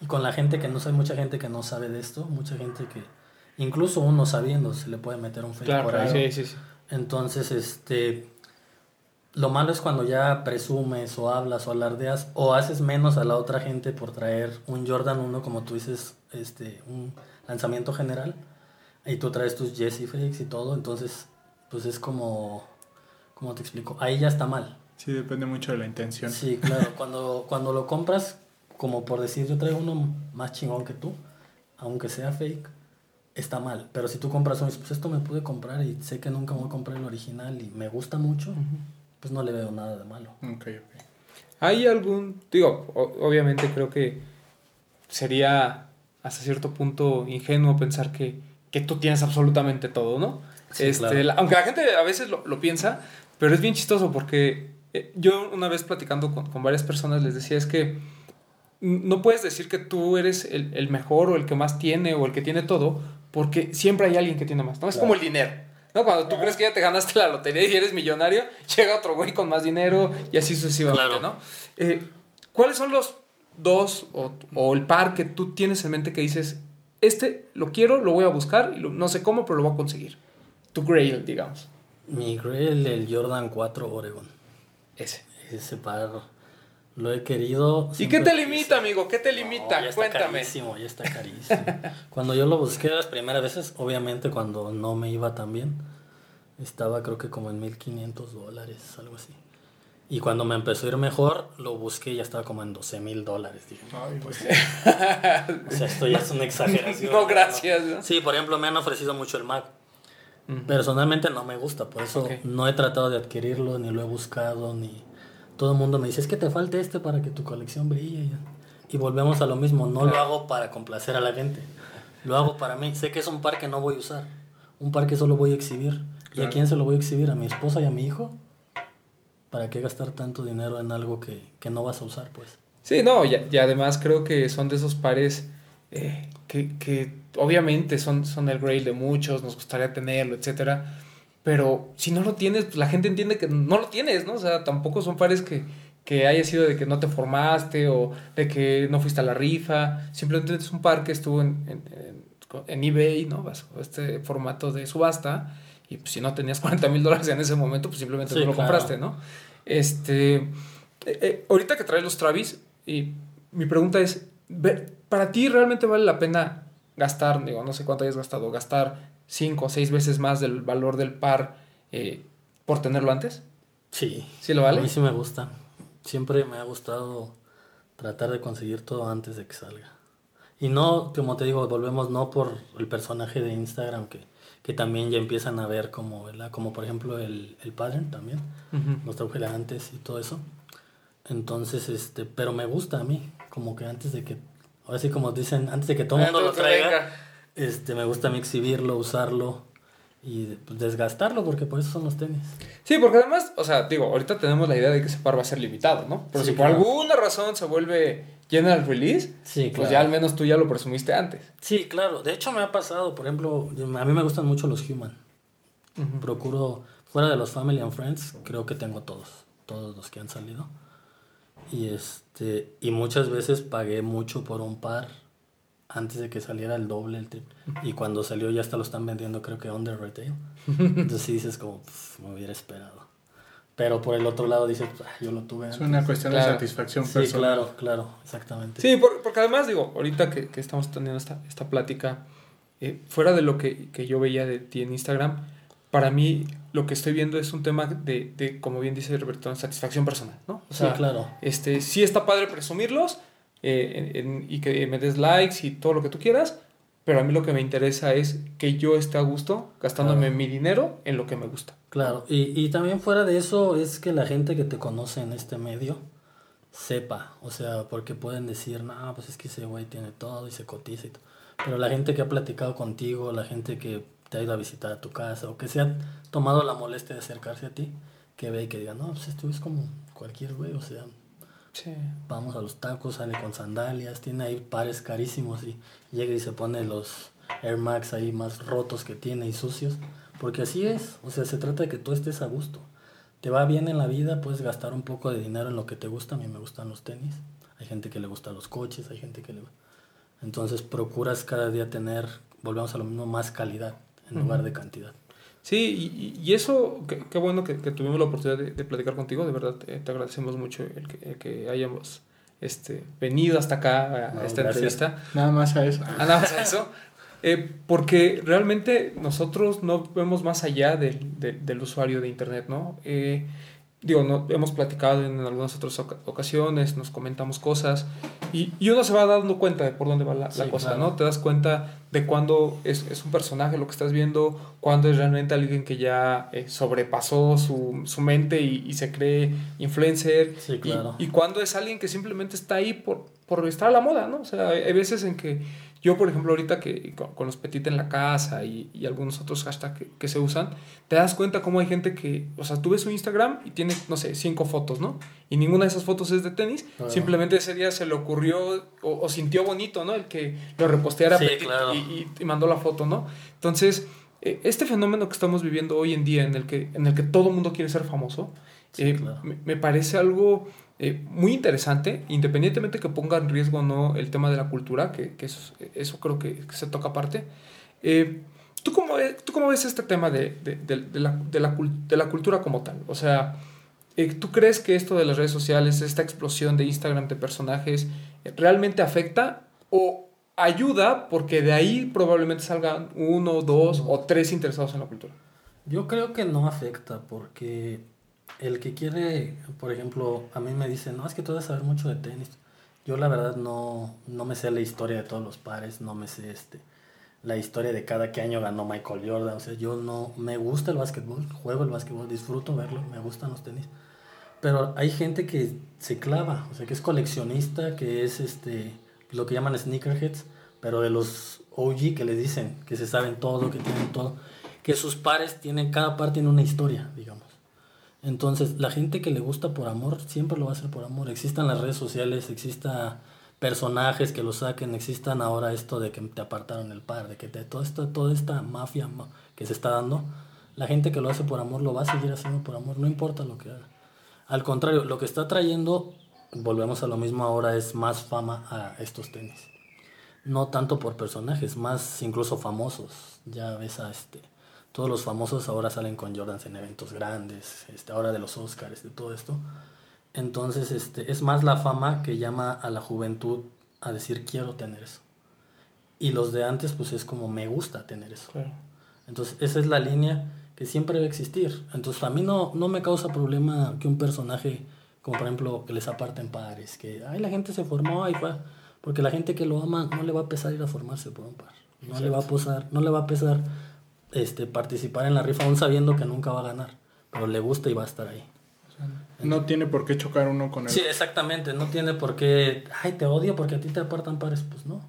y con la gente que no sabe, mucha gente que no sabe de esto, mucha gente que incluso uno sabiendo se le puede meter un fake Claro, por ahí. sí, sí, sí. Entonces, este, lo malo es cuando ya presumes o hablas o alardeas o haces menos a la otra gente por traer un Jordan 1, como tú dices, este, un lanzamiento general, y tú traes tus Jesse Fakes y todo, entonces, pues es como, ¿cómo te explico? Ahí ya está mal. Sí, depende mucho de la intención. Sí, claro, <laughs> cuando, cuando lo compras, como por decir, yo traigo uno más chingón que tú, aunque sea fake, está mal. Pero si tú compras uno y dices, pues esto me pude comprar y sé que nunca voy a comprar el original y me gusta mucho, pues no le veo nada de malo. Ok, ok. ¿Hay algún, digo, obviamente creo que sería hasta cierto punto ingenuo pensar que, que tú tienes absolutamente todo, ¿no? Sí, este, claro. la- aunque la gente a veces lo, lo piensa, pero es bien chistoso porque eh, yo una vez platicando con, con varias personas les decía es que no puedes decir que tú eres el, el mejor o el que más tiene o el que tiene todo, porque siempre hay alguien que tiene más, ¿no? Es como el dinero. ¿No? Cuando tú crees que ya te ganaste la lotería y eres millonario, llega otro güey con más dinero y así sucesivamente, Claro. ¿no? Eh, ¿Cuáles son los dos o, o el par que tú tienes en mente que dices, este lo quiero, lo voy a buscar, y lo- no sé cómo, pero lo voy a conseguir? Tu grail, digamos. Mi Grail, el Jordan 4 Oregon. Ese. Ese par lo he querido. ¿Y qué te quise. limita, amigo? ¿Qué te No, limita? ya está Cuéntame. carísimo, ya está carísimo. <laughs> cuando yo lo busqué las primeras veces, obviamente cuando no me iba tan bien, estaba creo que como en 1500 dólares, algo así. Y cuando me empezó a ir mejor, lo busqué y ya estaba como en 12 mil dólares. Dije, Ay, güey. <laughs> o sea, esto ya es una exageración. <laughs> No, gracias, ¿no? Sí, por ejemplo, me han ofrecido mucho el Mac. Ujú. Personalmente no me gusta, por eso Ok. no he tratado de adquirirlo, ni lo he buscado, ni... Todo el mundo me dice, es que te falta este para que tu colección brille. Y volvemos a lo mismo, no lo hago para complacer a la gente, lo hago para mí. Sé que es un par que no voy a usar, un par que solo voy a exhibir. ¿Y a quién se lo voy a exhibir? ¿A mi esposa y a mi hijo? ¿Para qué gastar tanto dinero en algo que, que no vas a usar, pues? Sí, no, y, y además creo que son de esos pares eh, que, que obviamente son, son el grail de muchos, nos gustaría tenerlo, etcétera. Pero si no lo tienes, pues la gente entiende que no lo tienes, ¿no? O sea, tampoco son pares que, que haya sido de que no te formaste o de que no fuiste a la rifa. Simplemente es un par que estuvo en, en, en- eBay, ¿no? Bajo este formato de subasta. Y pues, si no tenías <laughs> 40 mil dólares en ese momento, pues simplemente Sí, no lo claro. compraste, ¿no? Este. eh, eh, ahorita que traes los Travis, y mi pregunta es: ¿para ti realmente vale la pena gastar, digo, no sé cuánto hayas gastado, gastar cinco o seis veces más del valor del par eh, por tenerlo antes? Sí. ¿Sí lo vale? A mí sí me gusta. Siempre me ha gustado tratar de conseguir todo antes de que salga. Y no, como te digo, volvemos no por el personaje de Instagram que, que también ya empiezan a ver como, ¿verdad? Como por ejemplo el, el pattern también, Ujú. los trauje antes y todo eso. Entonces, este, pero me gusta a mí, como que antes de que, ahora sí como dicen, antes de que todo el mundo lo traiga. Este, me gusta a mí exhibirlo, usarlo y pues, desgastarlo porque por eso son los tenis. Sí, porque además, o sea, digo, ahorita tenemos la idea de que ese par va a ser limitado, ¿no? Pero Sí, si por claro. alguna razón se vuelve general release, Sí, pues claro. ya al menos tú ya lo presumiste antes. Sí, claro. De hecho, me ha pasado, por ejemplo, a mí me gustan mucho los Human. Procuro, fuera de los Family and Friends, creo que tengo todos, todos los que han salido. Y este, y muchas veces pagué mucho por un par antes de que saliera el doble, el triple. Y cuando salió ya hasta lo están vendiendo, creo que under retail. <laughs> Entonces sí dices como, "Pff, me hubiera esperado. Pero por el otro lado dices, "Ah, yo lo tuve Es antes. una cuestión Claro. de satisfacción Sí, personal. claro, claro, exactamente. Sí, por- porque además, digo, ahorita que, que estamos teniendo esta, esta plática, eh, fuera de lo que, que yo veía de ti en Instagram, para mí lo que estoy viendo es un tema de, de como bien dice Roberto, satisfacción personal, ¿no? O Sí, sea, claro. este, sí está padre presumirlos eh, en- en- y que me des likes y todo lo que tú quieras, pero a mí lo que me interesa es que yo esté a gusto gastándome mi dinero en lo que me gusta. Claro, y, y también fuera de eso es que la gente que te conoce en este medio sepa, o sea, porque pueden decir, no, pues es que ese güey tiene todo y se cotiza y todo. Pero la gente que ha platicado contigo, la gente que te ha ido a visitar a tu casa o que se ha tomado la molestia de acercarse a ti, que ve y que diga, no, pues esto es como cualquier güey, o sea, Sí. vamos a los tacos, sale con sandalias, tiene ahí pares carísimos y llega y se pone los Air Max ahí más rotos que tiene y sucios, porque así es, o sea, se trata de que tú estés a gusto. Te va bien en la vida, puedes gastar un poco de dinero en lo que te gusta, a mí me gustan los tenis, hay gente que le gusta los coches, hay gente que le... Entonces procuras cada día tener, volvemos a lo mismo, más calidad en lugar de cantidad. Sí, y, y eso, qué, qué bueno que, que tuvimos la oportunidad de, de platicar contigo, de verdad te, te agradecemos mucho el que, el que hayamos este, venido hasta acá a, a No, esta gracias. entrevista. Nada más a eso. Ah, nada más a eso. Eh, porque realmente nosotros no vemos más allá del, del- del usuario de Internet, ¿no? Eh, digo, no, hemos platicado en algunas otras oca- ocasiones, nos comentamos cosas y, y uno se va dando cuenta de por dónde va la, la Sí, cosa, claro. ¿no? Te das cuenta de cuándo es, es un personaje lo que estás viendo, cuándo es realmente alguien que ya eh, sobrepasó su, su mente y, y se cree influencer. Sí, y- claro. Y, cuándo es alguien que simplemente está ahí por, por estar a la moda, ¿no? O sea, hay veces en que yo, por ejemplo, ahorita que con, con los petit en la casa y, y algunos otros hashtags que, que se usan, te das cuenta cómo hay gente que, o sea, tú ves su Instagram y tiene, no sé, cinco fotos, ¿no? Y ninguna de esas fotos es de tenis, Claro. simplemente ese día se le ocurrió o, o sintió bonito, ¿no? El que lo reposteara Sí, Petit claro. y, y- y mandó la foto, ¿no? Entonces, eh, este fenómeno que estamos viviendo hoy en día, en el que, en el que todo el mundo quiere ser famoso, Sí, eh, claro. me, me parece algo eh, muy interesante, independientemente que ponga en riesgo o no el tema de la cultura, que, que eso, eso creo que, se toca aparte. Eh, ¿tú, cómo ¿Tú cómo ves este tema de, de, de- la, de, la, de la cultura como tal? O sea, eh, ¿tú crees que esto de las redes sociales, esta explosión de Instagram de personajes, realmente afecta o ayuda porque de ahí probablemente salgan uno, dos o tres interesados en la cultura? Yo creo que no afecta porque el que quiere, por ejemplo, a mí me dicen, no, es que tú debes saber mucho de tenis. Yo la verdad no, no me sé la historia de todos los pares, no me sé este, la historia de cada que año ganó Michael Jordan. O sea, yo no, me gusta el básquetbol, juego el básquetbol, disfruto verlo, me gustan los tenis. Pero hay gente que se clava, o sea, que es coleccionista, que es este, lo que llaman sneakerheads, pero de los OG que les dicen, que se saben todo, que tienen todo, que sus pares tienen, cada par tiene una historia, digamos. Entonces, la gente que le gusta por amor, siempre lo va a hacer por amor. Existan las redes sociales, exista personajes que lo saquen, existan ahora esto de que te apartaron el par, de que te, todo esto, toda esta mafia ma- que se está dando, la gente que lo hace por amor lo va a seguir haciendo por amor, no importa lo que haga. Al contrario, lo que está trayendo, volvemos a lo mismo ahora, es más fama a estos tenis. No tanto por personajes, más incluso famosos. Ya ves a este. Todos los famosos ahora salen con Jordans en eventos grandes, este, ahora de los Oscars, de todo esto. Entonces, este, es más la fama que llama a la juventud a decir quiero tener eso. Y los de antes, pues es como me gusta tener eso. Claro. Entonces, esa es la línea que siempre va a existir. Entonces, a mí no, no me causa problema que un personaje, como por ejemplo, que les aparten pares, que ay, la gente se formó y fue. Porque la gente que lo ama no le va a pesar ir a formarse por un par. No le va a pesar, no le va a pesar este, participar en la rifa aún sabiendo que nunca va a ganar. Pero le gusta y va a estar ahí. No tiene por qué chocar uno con el Sí, exactamente. No tiene por qué, ay, te odio porque a ti te apartan pares. Pues no.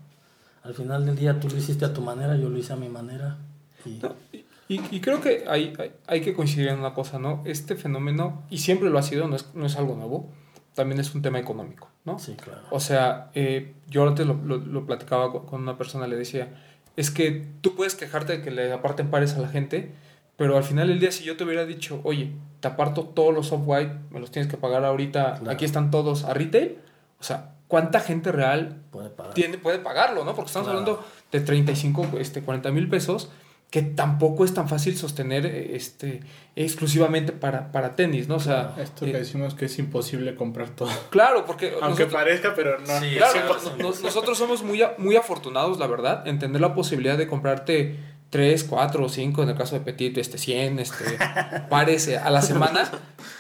Al final del día tú lo hiciste a tu manera, yo lo hice a mi manera. Y, No, y, y- y creo que hay, hay, hay que coincidir en una cosa, ¿no? Este fenómeno, y siempre lo ha sido, no es, no es algo nuevo, también es un tema económico, ¿no? sí, claro. O sea, eh, yo antes lo, lo, lo platicaba con una persona, le decía, es que tú puedes quejarte de que le aparten pares a la gente, pero al final del día si yo te hubiera dicho, oye, te aparto todos los soft-white, me los tienes que pagar ahorita, Claro. aquí están todos a retail, o sea, ¿cuánta gente real Puede pagar. tiene, puede pagarlo, ¿no? Porque estamos Claro. hablando de 35, este, 40 mil pesos, que tampoco es tan fácil sostener eh, este, exclusivamente para, para tenis, ¿no? O sea, Esto eh, que decimos que es imposible comprar todo. claro, porque Aunque nosotros- parezca, pero no. Sí, Claro, Sí, no- no- nosotros somos muy, muy afortunados, la verdad, en tener la posibilidad de comprarte 3, 4 o 5, en el caso de Petit, este, 100 este, <laughs> pares eh, a la semana.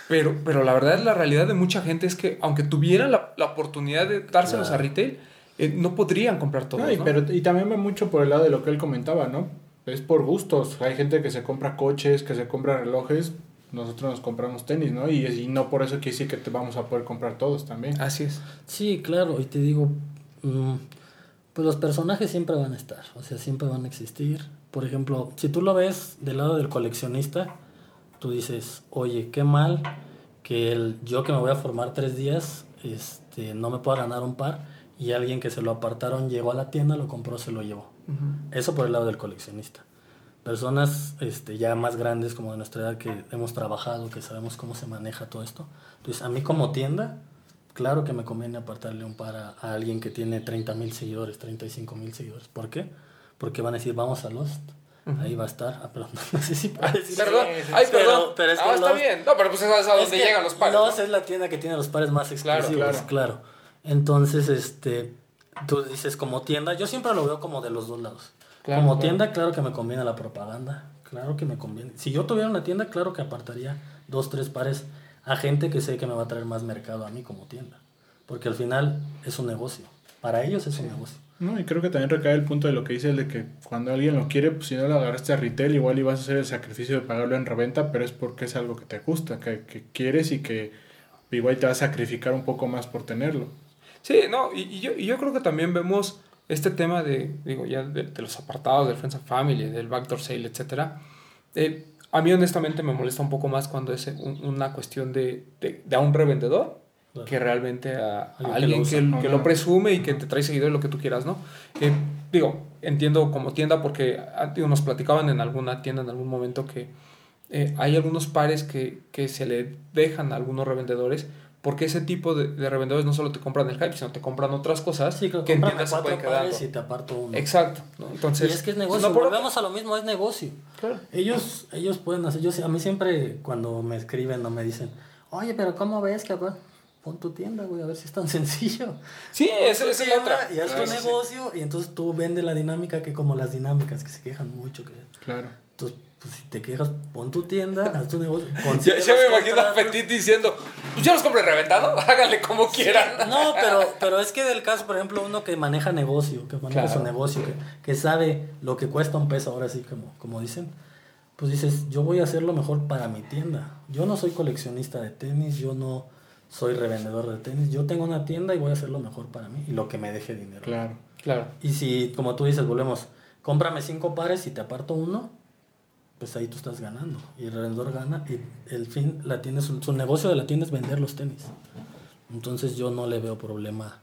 Pero, pero la verdad, la realidad de mucha gente es que, aunque tuvieran la, la oportunidad de dárselos Claro. a retail, eh, no podrían comprar todos. No, y, ¿no? Pero, y también va mucho por el lado de lo que él comentaba, ¿no? Es por gustos. Hay gente que se compra coches, que se compra relojes. Nosotros nos compramos tenis, ¿no? Y, y no por eso quiere decir que te vamos a poder comprar todos también. Así es. Sí, claro, y te digo, mm, pues los personajes siempre van a estar, o sea, siempre van a existir. Por ejemplo, si tú lo ves del lado del coleccionista, tú dices, oye, qué mal que el, yo que me voy a formar tres días, este, no me pueda ganar un par y alguien que se lo apartaron llegó a la tienda, lo compró, se lo llevó. Eso por el lado del coleccionista. Personas este, ya más grandes como de nuestra edad que hemos trabajado, que sabemos cómo se maneja todo esto. Entonces, a mí como tienda, claro que me conviene apartarle un par a, a alguien que tiene 30 mil seguidores, 35 mil seguidores. ¿Por qué? Porque van a decir, vamos a Lost. Ahí va a estar. Ah, perdón, <laughs> no sé si decir Perdón. Ay, Pero- perdón. pero es que ah, está Lost- bien. No, pero pues es a donde es que llegan los pares. Lost ¿no? es la tienda que tiene los pares más Claro, exclusivos, claro. claro. Entonces, este, tú dices como tienda, yo siempre lo veo como de los dos lados. Claro, como claro. tienda, claro que me conviene la propaganda, claro que me conviene. Si yo tuviera una tienda, claro que apartaría dos, tres pares a gente que sé que me va a traer más mercado a mí como tienda. Porque al final es un negocio. Para ellos es un negocio. No, y creo que también recae el punto de lo que dice el de que cuando alguien lo quiere, pues si no lo agarraste a retail, igual ibas a hacer el sacrificio de pagarlo en reventa, pero es porque es algo que te gusta, que, que quieres y que igual te vas a sacrificar un poco más por tenerlo. Sí, no, y, y yo, y yo creo que también vemos este tema de, digo, ya de, de los apartados, del Friends and Family, del backdoor sale, etcétera. Eh, a mí honestamente me molesta un poco más cuando es un- una cuestión de, de, de a un revendedor Claro. que realmente a, a Alguien que lo que, que lo presume y que te trae seguidores, lo que tú quieras, ¿no? Eh, digo, entiendo como tienda porque ah, digo, nos platicaban en alguna tienda en algún momento que eh, hay algunos pares que, que se le dejan a algunos revendedores porque ese tipo de, de revendedores no solo te compran el hype, sino te compran otras cosas Sí, que que en cómprame tiendas se cuatro pueden quedar. pares y te aparto uno. Exacto. ¿no? Entonces, y es que es negocio, no volvemos a lo mismo, es negocio. Claro. Ellos, ellos pueden hacer, yo, sé- a mí siempre cuando me escriben o me dicen, oye, pero ¿cómo ves que? Pon tu tienda, güey, a ver si es tan sencillo. Sí, esa, es la otra. Y haz Claro, tu sí. negocio y entonces tú vende la dinámica que como las dinámicas que se quejan mucho. Que, Claro. entonces, pues si te quejas, pon tu tienda, haz tu negocio. <laughs> Ya, ya me imagino a. Petit diciendo, pues yo los compré reventado, <laughs> háganle como quieran. No, pero, pero es que del caso, por ejemplo, uno que maneja negocio, que maneja Claro. su negocio, que, que sabe lo que cuesta un peso, ahora sí, como, como dicen, pues dices, yo voy a hacer lo mejor para mi tienda. Yo no soy coleccionista de tenis, yo no soy revendedor de tenis, yo tengo una tienda y voy a hacer lo mejor para mí y lo que me deje dinero. Claro. Claro. Y si, como tú dices, volvemos, cómprame cinco pares y te aparto uno, pues ahí tú estás ganando. Y el revendedor gana y el fin, la tienda, su, su negocio de la tienda es vender los tenis. Entonces yo no le veo problema.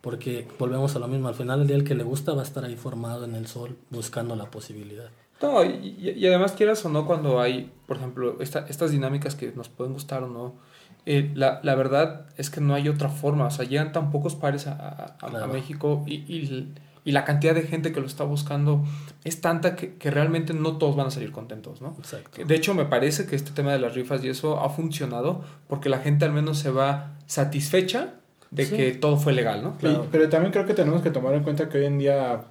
Porque volvemos a lo mismo, al final del día el que le gusta va a estar ahí formado en el sol buscando la posibilidad. No, y, y- además quieras o no, cuando hay, por ejemplo, esta- estas dinámicas que nos pueden gustar o no, eh, la, la verdad es que no hay otra forma. O sea, llegan tan pocos pares a, a- a-. México y, y- y la cantidad de gente que lo está buscando es tanta que, que realmente no todos van a salir contentos, ¿no? Exacto. De hecho, me parece que este tema de las rifas y eso ha funcionado porque la gente al menos se va satisfecha de Sí. que todo fue legal, ¿no? Y- pero también creo que tenemos que tomar en cuenta que hoy en día,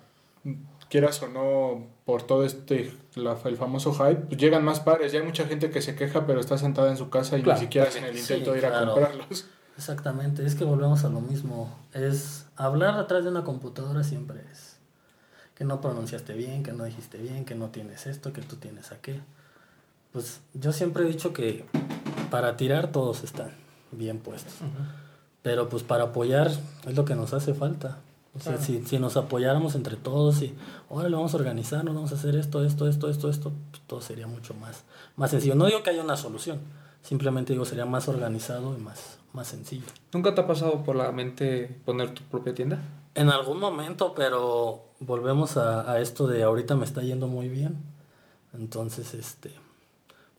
quieras o no, por todo este, la- el famoso hype, pues llegan más pares. Ya hay mucha gente que se queja, pero está sentada en su casa y Claro, ni siquiera hacen el sí, intento de ir a claro. comprarlos. Exactamente, es que volvemos a lo mismo. Es hablar atrás de una computadora siempre es que no pronunciaste bien, que no dijiste bien, que no tienes esto, que tú tienes aquello. Pues yo siempre he dicho que para tirar todos están bien puestos. Pero pues para apoyar es lo que nos hace falta. O sea, Claro. si, si nos apoyáramos entre todos y ahora vamos a organizarnos, vamos a hacer esto, esto, esto, esto, esto, pues, todo sería mucho más, más sencillo. No digo que haya una solución, simplemente digo sería más organizado y más, más sencillo. ¿Nunca te ha pasado por la mente poner tu propia tienda? En algún momento, pero volvemos a, a esto de ahorita me está yendo muy bien. Entonces, este,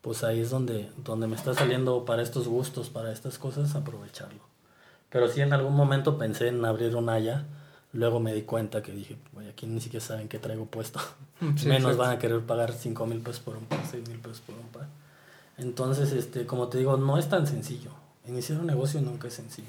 pues ahí es donde, donde me está saliendo para estos gustos, para estas cosas, aprovecharlo. Pero sí en algún momento pensé en abrir una allá. Luego me di cuenta que dije, oye, aquí ni siquiera saben qué traigo puesto. <laughs> Sí, Menos exacto. van a querer pagar 5 mil pesos por un par, 6 mil pesos por un par. Entonces, este, como te digo, no es tan sencillo. Iniciar un negocio nunca es sencillo.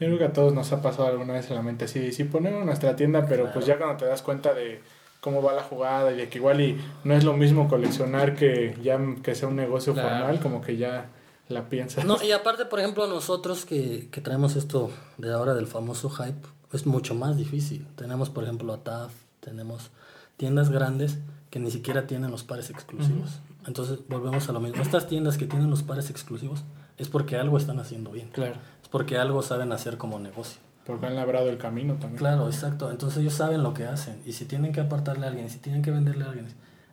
Yo creo que a todos nos ha pasado alguna vez en la mente así, sí ponemos nuestra tienda, pero pues ya cuando te das cuenta de cómo va la jugada y de que igual y no es lo mismo coleccionar que ya que sea un negocio Claro. formal, como que ya la piensas. No, y aparte, por ejemplo, nosotros que, que traemos esto de ahora del famoso hype, es mucho más difícil. Tenemos, por ejemplo, a TAF, tenemos tiendas grandes que ni siquiera tienen los pares exclusivos. Entonces, volvemos a lo mismo. Estas tiendas que tienen los pares exclusivos es porque algo están haciendo bien. Claro. Es porque algo saben hacer como negocio. Porque han labrado el camino también. Claro, exacto. Entonces ellos saben lo que hacen. Y si tienen que apartarle a alguien, si tienen que venderle a alguien,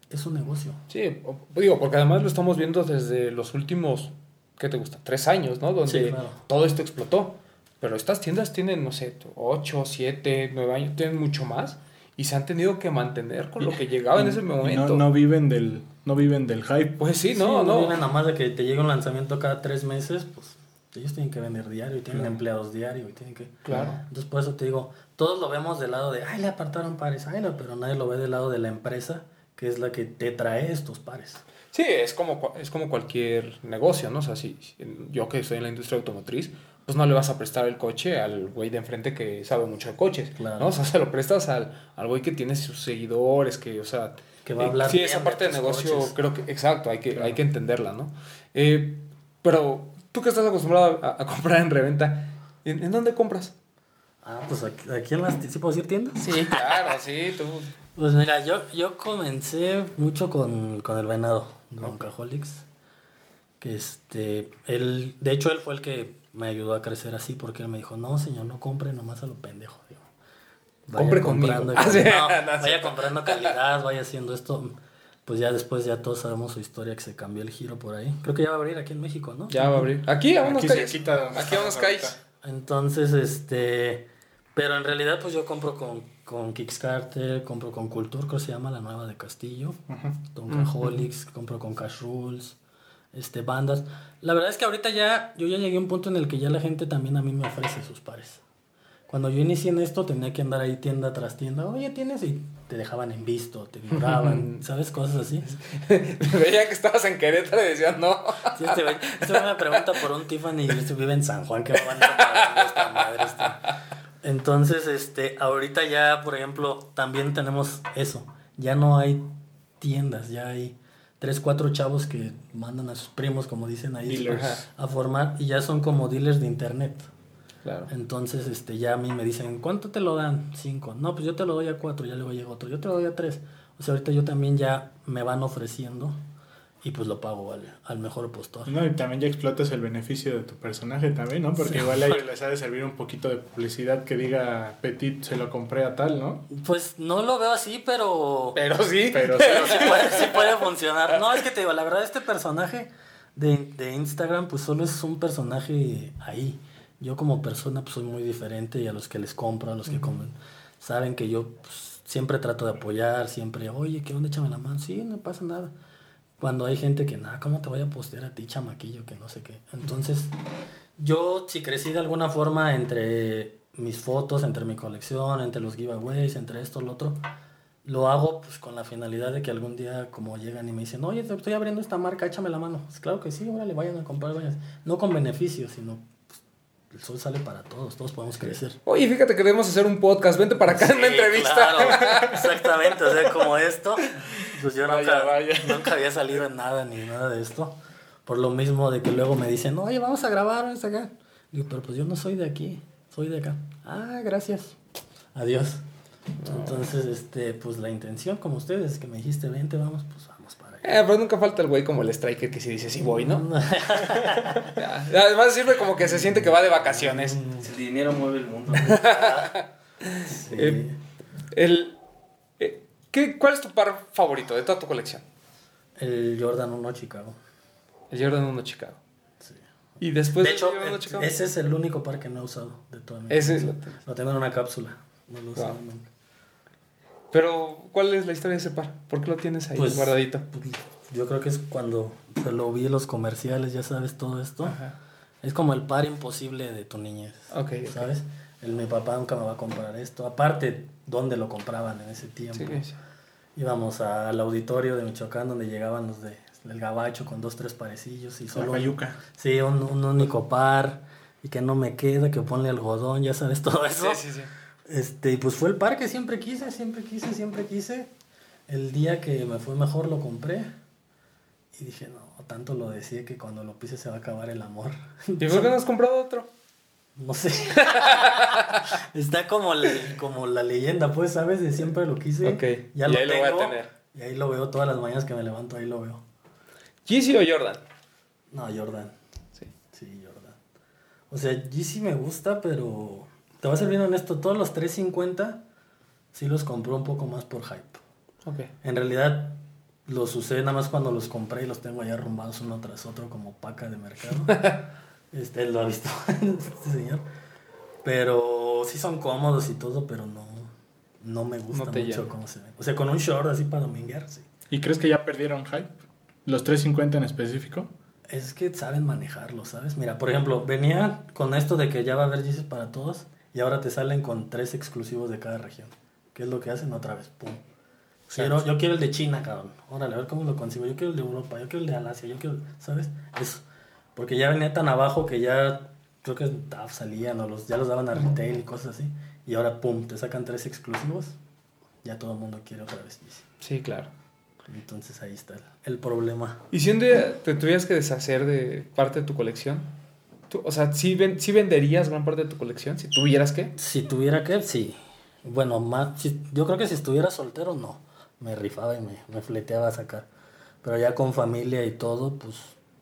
es un negocio. Sí, digo, porque además lo estamos viendo desde los últimos, ¿qué te gusta? Tres años, ¿no? Donde Sí, claro. todo esto explotó. Pero estas tiendas tienen, no sé, ocho, siete, nueve años, tienen mucho más. Y se han tenido que mantener con lo que llegaba en ese momento. No, no viven del, no viven del hype. Pues sí, no, Sí, no. viven nada más de que te llega un lanzamiento cada tres meses, pues ellos tienen que vender diario y tienen empleados diario y tienen que... Claro. Entonces por eso te digo, todos lo vemos del lado de, ay, le apartaron pares, ay, no, pero nadie lo ve del lado de la empresa, que es la que te trae estos pares. Sí, es como, es como cualquier negocio, ¿no? O sea, si, si- yo que estoy en la industria automotriz, pues no le vas a prestar el coche al güey de enfrente que sabe mucho de coches, Claro. ¿no? O sea, se lo prestas al, al güey que tiene sus seguidores, que, o sea... Que va a eh, hablar Sí, bien esa parte de negocio, coches. creo que, exacto, hay que, hay que entenderla, ¿no? Eh, pero tú que estás acostumbrado a, a comprar en reventa, ¿en, en dónde compras? Ah, pues aquí, aquí en las... ¿Sí puedo decir tiendas? Sí, claro, sí, tú... Pues mira, yo, yo comencé mucho con, con el venado, con Cajolix. Que este, él, de hecho, él fue el que me ayudó a crecer así, porque él me dijo, no, señor, no compre nomás a lo pendejo. Digo, vaya Compre conmigo. comprando- <laughs> Ah, sí, no, <laughs> vaya comprando calidad, vaya haciendo esto. Pues ya después ya todos sabemos su historia que se cambió el giro por ahí. Creo que ya va a abrir aquí en México, ¿no? Ya va a abrir. Aquí, a unos Aquí calles. Aquí a unos calles. Entonces, este. Pero en realidad, pues yo compro con, con Kickstarter, compro con Culture, creo que se llama la nueva de Castillo, con Cajolix, compro con Cash Rules, este, bandas. La verdad es que ahorita ya, yo ya llegué a un punto en el que ya la gente también a mí me ofrece sus pares. Cuando yo inicié en esto tenía que andar ahí tienda tras tienda, oye, tienes y te dejaban en visto, te vibraban, <laughs> ¿sabes? Cosas así. <laughs> Veía que estabas en Querétaro y decías, no. <laughs> Sí, este este me pregunta por un Tiffany y este vive en San Juan, que me van a comprar esta madre. este. Entonces, este, ahorita ya, por ejemplo, también tenemos eso. Ya no hay tiendas, ya hay tres, cuatro chavos que mandan a sus primos, como dicen ahí, a formar y ya son como dealers de internet. Claro. Entonces, este, ya a mí me dicen, ¿cuánto te lo dan? Cinco. No, pues yo te lo doy a cuatro, ya luego llega otro. Yo te lo doy a tres. O sea, ahorita yo también ya me van ofreciendo y pues lo pago al, al mejor postor. No, y también ya explotas el beneficio de tu personaje también, ¿no? Porque igual a ellos <laughs> les ha de servir un poquito de publicidad que diga Petit se lo compré a tal, ¿no? Pues no lo veo así, pero... Pero sí. Pero <laughs> sí, Pero sí puede, sí puede funcionar. No, es que te digo, la verdad, este personaje de, de Instagram, pues solo es un personaje ahí. Yo como persona, pues soy muy diferente y a los que les compro, a los que comen, saben que yo pues, siempre trato de apoyar, siempre, oye, ¿qué onda? Échame la mano. Sí, no pasa nada. Cuando hay gente que, nada, ¿cómo te voy a postear a ti, chamaquillo? Que no sé qué. Entonces, yo si crecí de alguna forma entre mis fotos, entre mi colección, entre los giveaways, entre esto, lo otro, lo hago pues con la finalidad de que algún día como llegan y me dicen, oye, estoy abriendo esta marca, échame la mano. Pues claro que sí, órale, vayan a comprar, vayan. No con beneficios, sino el sol sale para todos, todos podemos crecer. Oye, fíjate que debemos hacer un podcast. Vente para acá en una entrevista. claro, <laughs> exactamente, o sea, como esto, pues yo Vaya, nunca, vaya. nunca había salido en nada ni nada de esto. Por lo mismo de que luego me dicen, oye, vamos a grabar, vamos acá. Digo, pero pues yo no soy de aquí, soy de acá. Ah, gracias. Adiós. Entonces, este, pues la intención, como ustedes, que me dijiste, vente, vamos, pues. Eh, pero nunca falta el güey como el striker que sí dice, sí voy, ¿no? <laughs> Ya. Además sirve como que se siente que va de vacaciones. El dinero mueve el mundo. <laughs> sí. Eh, El, eh, ¿qué, ¿Cuál es tu par favorito de toda tu colección? El Jordan 1 Chicago. El Jordan 1 Chicago. Sí. Y después De hecho, Jordan 1 Chicago. ese es el único par que no he usado de toda mi Ese es vida. lo- Lo tengo en una cápsula. No lo he usado Wow. nunca. Pero, ¿cuál es la historia de ese par? ¿Por qué lo tienes ahí Pues, guardadito? pues, yo creo que es cuando se lo vi en los comerciales, ya sabes, todo esto. Ajá. Es como el par imposible de tu niñez. Ok. ¿Sabes? El, mi papá nunca me va a comprar esto. Aparte, ¿dónde lo compraban en ese tiempo? Sí, sí. Íbamos a- al auditorio de Michoacán donde llegaban los de el gabacho con dos, tres parecillos y solo. Sí, un, un único par y que no me queda, que ponle algodón, ya sabes, <laughs> todo eso. Sí, sí, sí. Este, y pues fue el par que siempre quise, siempre quise, siempre quise. El día que me fue mejor lo compré y dije, no, tanto lo decía que cuando lo pise se va a acabar el amor. ¿Y por qué no has comprado otro? No sé. <laughs> Está como, le- como la leyenda, pues, ¿sabes? De siempre lo quise. Ok, Ya y lo ahí lo voy a tengo, tener. Y ahí lo veo todas las mañanas que me levanto, ahí lo veo. ¿Yeezy o Jordan? No, Jordan. Sí. Sí, Jordan. O sea, Yeezy me gusta, pero te voy a ser bien honesto, todos los 350 sí los compré un poco más por hype. Ok. En realidad los usé nada más cuando los compré y los tengo ahí arrumbados uno tras otro como paca de mercado. <laughs> este él lo ha visto, <laughs> este señor. Pero sí son cómodos y todo, pero no, no me gusta No mucho llama. cómo se ven. O sea, con un short así para dominguear, sí. ¿Y crees que ya perdieron hype? ¿Los 350 en específico? Es que saben manejarlo, ¿sabes? Mira, por ejemplo, venía con esto de que ya va a haber Yeezys para todos y ahora te salen con tres exclusivos de cada región. ¿Qué es lo que hacen otra vez? Pum. Quiero- yo quiero el de China, cabrón. Órale, a ver cómo lo consigo. Yo quiero el de Europa, yo quiero el de Alasia, yo quiero, ¿sabes? Eso. Porque ya venía tan abajo que ya creo que DAF salían o los, ya los daban a retail y cosas así. Y ahora, pum, te sacan tres exclusivos. Ya todo el mundo quiere otra vez. Sí, claro. Entonces ahí está el, el problema. ¿Y si un día te tuvieras que deshacer de parte de tu colección? ¿Tú- o sea, ¿sí, ven- sí venderías gran parte de tu colección? Si tuvieras que. Si tuviera que, sí. Bueno, más, si- yo creo que si estuviera soltero, no. Me rifaba y me, me fleteaba a sacar. Pero ya con familia y todo, pues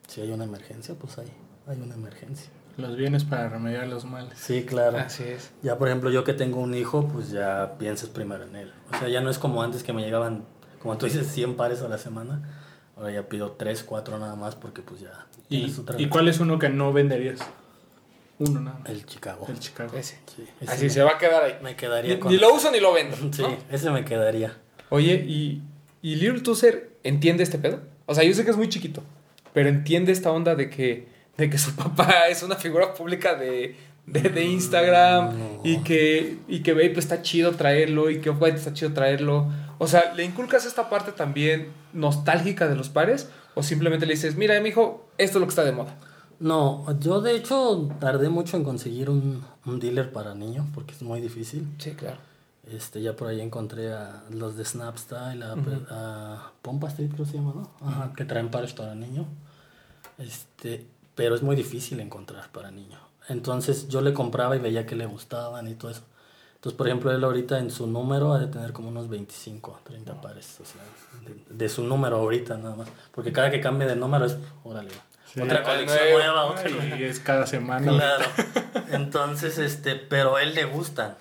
si hay una emergencia, pues hay, hay una emergencia. Los bienes para remediar los males. Sí, claro. Así es. Ya, por ejemplo, yo que tengo un hijo, pues ya piensas primero en él. O sea, ya no es como antes que me llegaban, como tú dices, 100 pares a la semana. Ahora ya pido 3, 4 nada más porque pues ya ¿Y, tienes otra- ¿y cuál es uno que no venderías? Uno nada más. El Chicago. El Chicago. Ese. Sí, ese Así me, se va a quedar ahí. me quedaría Ni, con... ni lo uso ni lo vendo. <laughs> Sí, ¿no? ese me quedaría. Oye, ¿y, ¿y Little Tozer entiende este pedo? O sea, yo sé que es muy chiquito, pero entiende esta onda de que, de que su <laughs> papá es una figura pública de, de, de Instagram No. y que, y que Vape está chido traerlo y que Off-White está chido traerlo. O sea, ¿le inculcas esta parte también nostálgica de los pares? ¿O simplemente le dices, mira, mi hijo, esto es lo que está de moda? No, yo de hecho tardé mucho en conseguir un, un dealer para niños porque es muy difícil. Sí, claro. Este, ya por ahí encontré a los de Snapstyle, a, Ujú. a Pompa Street creo que se llama, ¿no? Ajá, que traen pares para niño. Este, pero es muy difícil encontrar para niño. Entonces yo le compraba y veía que le gustaban y todo eso. Entonces, por ejemplo, él ahorita en su número ha de tener como unos 25, 30 pares. O sea, de, de su número ahorita nada más. Porque cada que cambie de número es, órale, Sí. otra colección nuevo. nueva, otra Y es cada semana. Claro. <laughs> Entonces, este, pero a él le gustan.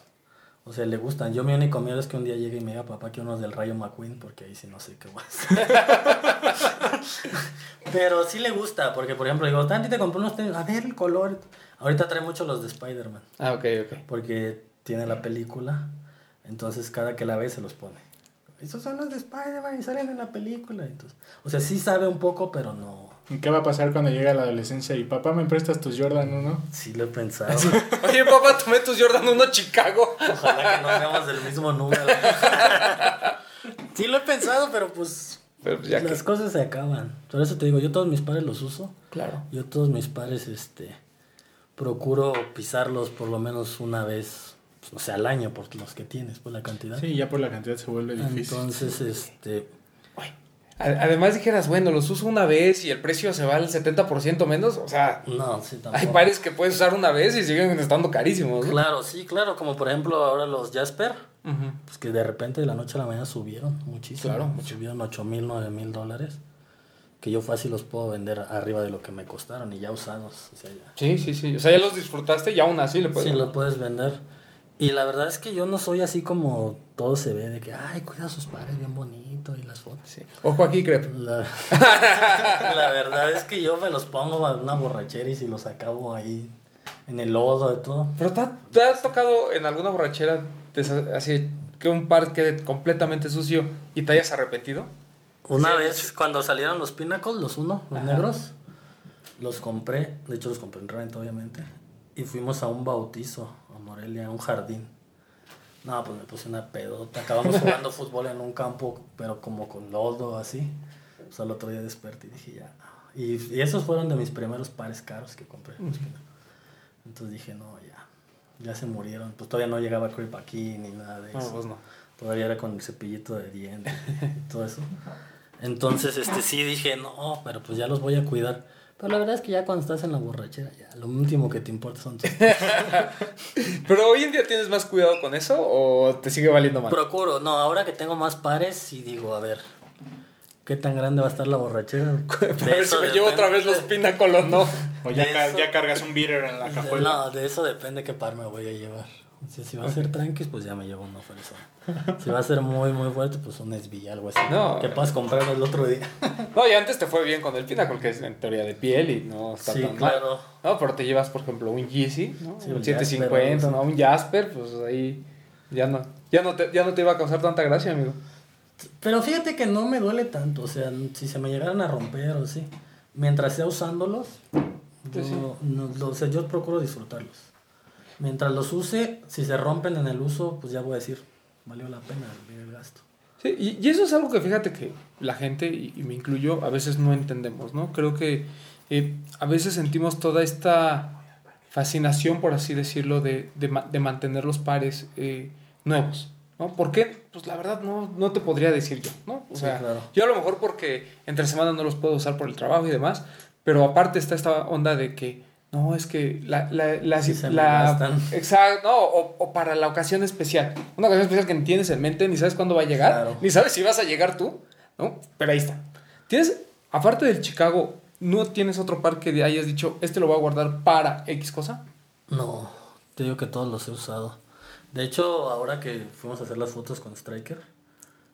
O sea, le gustan. Yo mi único miedo es que un día llegue y me diga, papá, que unos del Rayo McQueen, porque ahí sí no sé qué más. <laughs> pero sí le gusta, porque por ejemplo, digo, Tanti te compré unos tenis, a ver el color. Ahorita trae mucho los de Spider-Man, Ah, ok, ok. porque tiene la película. Entonces, cada que la ve se los pone. Esos son los de Spider-Man y salen en la película. Entonces, o sea, sí sabe un poco, pero no. ¿Y ¿Qué va a pasar cuando llegue a la adolescencia y papá me prestas tus Jordan 1? Sí lo he pensado. <laughs> Oye, papá, tomé tus Jordan 1 Chicago. Ojalá que no seamos del mismo número. <laughs> sí lo he pensado, pero pues Pero pues que... las cosas se acaban. Por eso te digo, yo todos mis pares los uso. Claro. Yo todos mis pares, este, procuro pisarlos por lo menos una vez, pues, no sé, al año por los que tienes, por la cantidad. Sí, ya por la cantidad se vuelve difícil. Entonces, este, Además dijeras, bueno, los uso una vez y el precio se va al 70% menos. O sea, no, sí, hay pares que puedes usar una vez y siguen estando carísimos. ¿no? Claro, sí, claro, como por ejemplo ahora los Jasper, pues que de repente de la noche a la mañana subieron muchísimo. Claro, mucho. Subieron 8 mil, 9 mil dólares. Que yo fácil los puedo vender arriba de lo que me costaron y ya usados. O sea, ya. Sí, sí, sí. O sea, ya los disfrutaste y aún así le puedes. Sí, lo puedes vender. Y la verdad es que yo no soy así como todo se ve, de que, ay, cuida sus pares bien bonito y las fotos. Sí. Ojo aquí, Crep. La, <laughs> la verdad es que yo me los pongo a una borrachera y si los acabo ahí en el lodo y todo. Pero ¿te ha, te ha tocado en alguna borrachera así que un par quede completamente sucio y te hayas arrepentido? Una Sí, vez cuando salieron los Pinnacles, los uno, los Ajá. negros, los compré, de hecho los compré en renta obviamente, y fuimos a un bautizo a Morelia, un jardín. No, pues me puse una pedota, acabamos <laughs> jugando fútbol en un campo, pero como con lodo así. O sea, el otro día desperté y dije ya. Y, y esos fueron de mis primeros pares caros que compré. los Pinnacle. Entonces dije, no, ya. Ya se murieron. Pues todavía no llegaba Creep aquí ni nada de eso. No, pues no. Todavía era con el cepillito de dientes y todo eso. Entonces, este sí dije, no, pero pues ya los voy a cuidar. Pero la verdad es que ya cuando estás en la borrachera, ya lo último que te importa son tus... <laughs> Pero hoy en día tienes más cuidado con eso o te sigue valiendo más. Procuro, no, ahora que tengo más pares, sí digo, a ver, ¿qué tan grande va a estar la borrachera? <laughs> A ver si me llevo otra vez los pinácolos, no. O ya, De ca- eso- ya cargas un beater en la cajuela. No, de eso depende qué par me voy a llevar. Si, si va a ser tranquis, pues ya me llevo uno fresón. Si va a ser muy, muy fuerte, pues un SB, algo así. No. Que puedas comprar el otro día. <laughs> No, y antes te fue bien con el pinacol, que es en teoría de piel y no está Sí, tan claro. mal. No, pero te llevas, por ejemplo, un Yeezy, ¿no? Sí, un un 750, Jasper, ¿no? Un Jasper, pues ahí ya no, ya no te, ya no te iba a causar tanta gracia, amigo. Pero fíjate que no me duele tanto, o sea, si se me llegaran a romper o así, mientras sea usándolos, yo, sí. no- lo- o sea, yo procuro disfrutarlos. Mientras los use, si se rompen en el uso, pues ya voy a decir, valió la pena el, gasto. Sí, y, y eso es algo que fíjate que la gente, y, y me incluyo, a veces no entendemos, ¿no? Creo que eh, a veces sentimos toda esta fascinación, por así decirlo, de, de, de mantener los pares eh, nuevos, ¿no? ¿Por qué? Pues la verdad no, no te podría decir yo, ¿no? O Sí, sea, claro. yo a lo mejor porque entre semana no los puedo usar por el trabajo y demás, pero aparte está esta onda de que no, es que la... la, la, Sí, la- exacto, no, o, o para la ocasión especial. Una ocasión especial que ni tienes en mente, ni sabes cuándo va a llegar, Claro. ni sabes si vas a llegar tú, ¿no? Pero ahí está. Tienes, aparte del Chicago, ¿no tienes otro par que hayas dicho, este lo voy a guardar para X cosa? No, te digo que todos los he usado. De hecho, ahora que fuimos a hacer las fotos con Striker,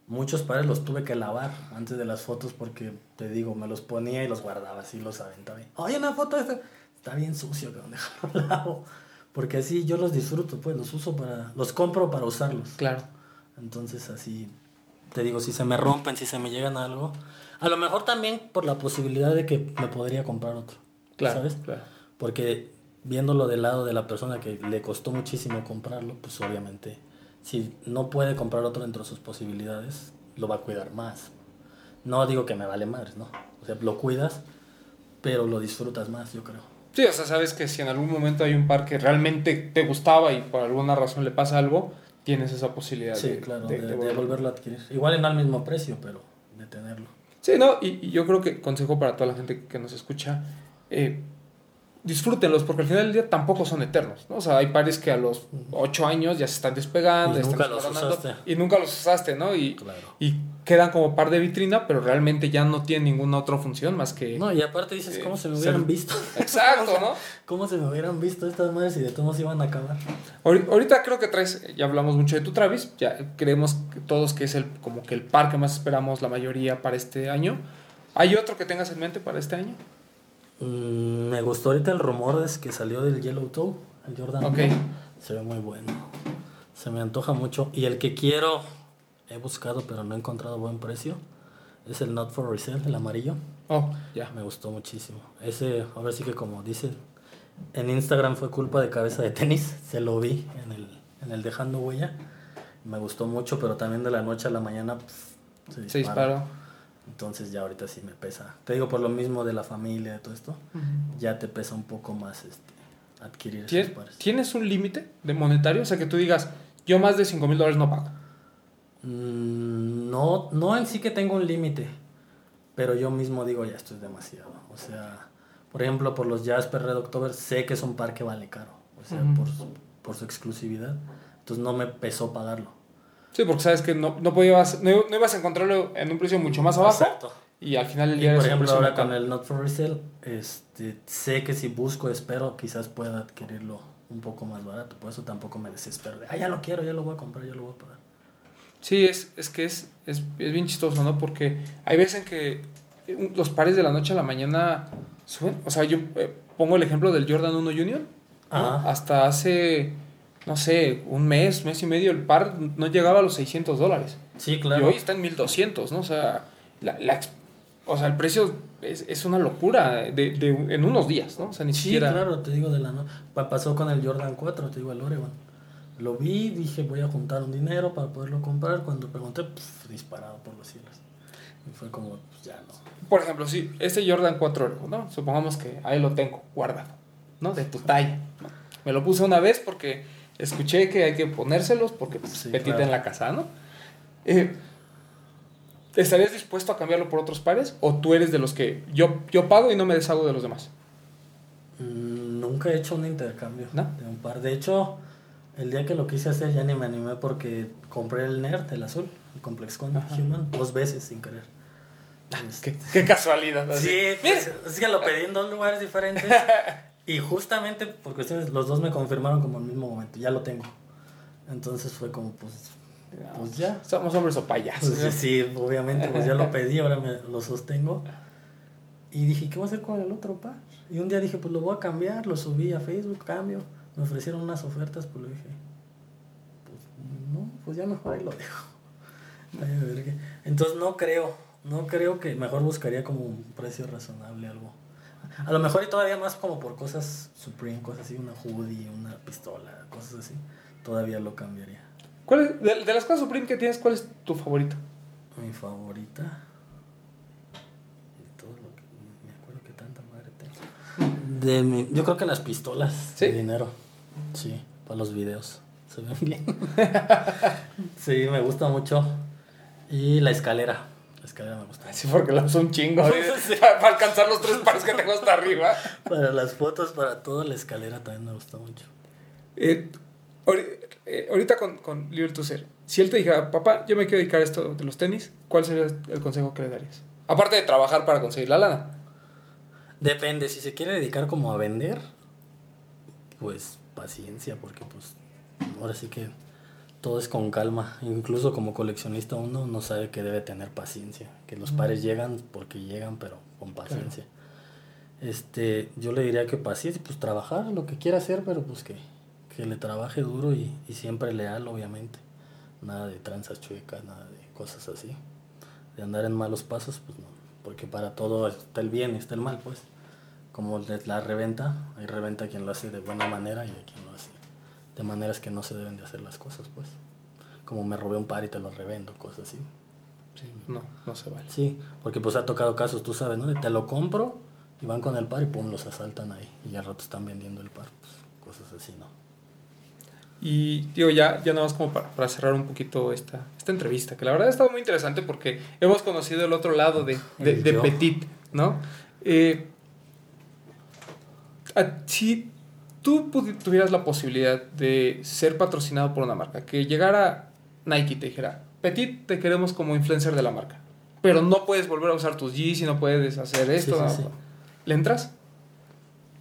muchos pares los tuve que lavar antes de las fotos porque, te digo, me los ponía y los guardaba así, los aventaba. Oye, una foto de este. Está bien sucio, que <laughs> déjalo lavo. Porque así yo los disfruto, pues los uso para. Los compro para usarlos. Claro. Entonces así, te digo, si se me rompen, si se me llegan a algo. A lo mejor también por la posibilidad de que me podría comprar otro. Claro, ¿Sabes? claro. Porque viéndolo del lado de la persona que le costó muchísimo comprarlo, pues obviamente, si no puede comprar otro dentro de sus posibilidades, lo va a cuidar más. No digo que me vale madres, ¿no? O sea, lo cuidas, pero lo disfrutas más, yo creo. Sí, o sea, sabes que si en algún momento hay un par que realmente te gustaba y por alguna razón le pasa algo, tienes esa posibilidad Sí, de, claro, de- de, de de volverlo. a adquirir. Igual no al mismo precio, pero de tenerlo. Sí, no, y, y yo creo que consejo para toda la gente que nos escucha, eh, disfrútenlos, porque al final del día tampoco son eternos, ¿no? O sea, hay pares que a los 8 años ya se están despegando, Y ya nunca están los usaste. Y nunca los usaste, ¿no? Y, Claro. y quedan como par de vitrina, pero realmente ya no tienen ninguna otra función más que... No, y aparte dices, Eh, ¿cómo se me ser- hubieran visto? Exacto, <laughs> ¿no? ¿Cómo se me hubieran visto estas madres y de todos iban a acabar? Ahori- Ahorita creo que traes, ya hablamos mucho de tu Travis, ya creemos que todos que es el como que el par que más esperamos la mayoría para este año. ¿Hay otro que tengas en mente para este año? Mm, me gustó ahorita el rumor es que salió del Yellow Toe, el Jordan. Ok. 1. Se ve muy bueno. Se me antoja mucho. Y el que quiero, he buscado pero no he encontrado buen precio, es el Not for Resale, el amarillo. Oh, ya. Me gustó muchísimo. Ese, a ver sí que como dice, en Instagram fue culpa de cabeza de tenis. Se lo vi en el, en el Dejando Huella. Me gustó mucho, pero también de la noche a la mañana se Se disparó. Entonces ya ahorita sí me pesa. Te digo por lo mismo de la familia, de todo esto, ya te pesa un poco más este, adquirir esos ¿Tien- pares. ¿Tienes un límite de monetario? O sea, que tú digas, yo más de 5 mil dólares no pago. Mm, no, no en sí que tengo un límite, pero yo mismo digo, ya esto es demasiado. O sea, por ejemplo, por los Jasper Red October, sé que es un par que vale caro, o sea, por, su, por su exclusividad. Entonces no me pesó pagarlo. Sí, porque sabes que no, no, podías, no, no ibas a encontrarlo en un precio mucho más abajo. Exacto. Y al final del Y día por es un ejemplo, ahora con el Not for Resale, este, sé que si busco, espero, quizás pueda adquirirlo un poco más barato. Por eso tampoco me desespero. de, Ah, ya lo quiero, ya lo voy a comprar, ya lo voy a pagar. Sí, es, es que es, es, es bien chistoso, ¿no? Porque hay veces en que eh, los pares de la noche a la mañana suben. O sea, yo eh, pongo el ejemplo del Jordan 1 Junior. ¿no? Ajá. Hasta hace, no sé, un mes, mes y medio, el par no llegaba a los 600 dólares. Sí, Y claro. hoy está en 1200, ¿no? O sea, la, la o sea el precio es, es una locura de, de- en unos días, ¿no? O sea, ni Sí, siquiera. claro, te digo de la no. pa- Pasó con el Jordan 4, te digo el Oregon. Lo vi, dije voy a juntar un dinero para poderlo comprar. Cuando pregunté, disparado por los cielos. Y fue como, pues ya no. Por ejemplo, si este Jordan 4, ¿no? Supongamos que ahí lo tengo guardado, ¿no? De tu talla. Me lo puse una vez porque escuché que hay que ponérselos porque pues, Sí, petita claro. en la casa, ¿no? Eh, ¿estarías dispuesto a cambiarlo por otros pares? ¿O tú eres de los que yo, yo pago y no me deshago de los demás? Mm, Nunca he hecho un intercambio ¿No? de un par. De hecho, el día que lo quise hacer ya ni me animé porque compré el Nerd, el azul, el Complex Con Ajá. Human, dos veces sin querer. Este, Qué, qué casualidad. así. Sí, pues, es que lo pedí en dos lugares diferentes <laughs> y justamente por cuestiones, los dos me confirmaron como al mismo momento, ya lo tengo. Entonces fue como, pues, pues ya. Somos hombres o payasos. Pues, sí, obviamente, pues ya lo pedí, ahora me lo sostengo. Y dije, ¿qué voy a hacer con el otro par? Y un día dije, pues lo voy a cambiar, lo subí a Facebook, cambio. Me ofrecieron unas ofertas, pues le dije, pues no, pues ya mejor ahí lo dejo. <laughs> Entonces no creo, no creo que mejor buscaría como un precio razonable algo. A lo mejor y todavía más como por cosas Supreme, cosas así, una hoodie, una pistola, cosas así. Todavía lo cambiaría. ¿Cuál es- de, de las cosas Supreme que tienes, ¿cuál es tu favorito? Mi favorita. De todo lo que. Me acuerdo que tanta madre tengo. De mi, yo creo que las pistolas ¿Sí? de dinero. Sí, para los videos. Se ven bien. <laughs> sí, me gusta mucho. Y la escalera. Escalera me gusta. Sí, porque lo uso un chingo. <laughs> Sí. para, para alcanzar los tres pares que tengo hasta arriba. Para las fotos, para todo, la escalera también me gusta mucho. Eh, eh, ahorita con, con Ser, si él te dijera, papá, yo me quiero dedicar a esto de los tenis, ¿cuál sería el consejo que le darías? Aparte de trabajar para conseguir la lana. Depende, si se quiere dedicar como a vender, pues paciencia, porque pues ahora sí que todo es con calma. Incluso como coleccionista uno no sabe que debe tener paciencia, que los pares llegan porque llegan, pero con paciencia. Este, yo le diría que paciencia, pues trabajar lo que quiera hacer, pero pues que, que le trabaje duro y, y siempre leal, obviamente. Nada de tranzas chuecas, nada de cosas así. De andar en malos pasos, pues no. Porque para todo está el bien y está el mal, pues. Como la reventa, hay reventa quien lo hace de buena manera y hay quien de maneras que no se deben de hacer las cosas, pues. Como me robé un par y te lo revendo, cosas así. Sí, no, no se vale. Sí, porque pues ha tocado casos, tú sabes, ¿no? De te lo compro y van con el par y pum, los asaltan ahí. Y al rato están vendiendo el par, pues cosas así, ¿no? Y digo, ya, ya nada más como para, para cerrar un poquito esta, esta entrevista, que la verdad ha estado muy interesante porque hemos conocido el otro lado de, de, de. Petit, ¿no? Eh, a- si tú tuvieras la posibilidad de ser patrocinado por una marca, que llegara Nike y te dijera, Petit, te queremos como influencer de la marca, pero no puedes volver a usar tus Yeezys y no puedes hacer esto, sí, ¿no? sí. ¿le entras?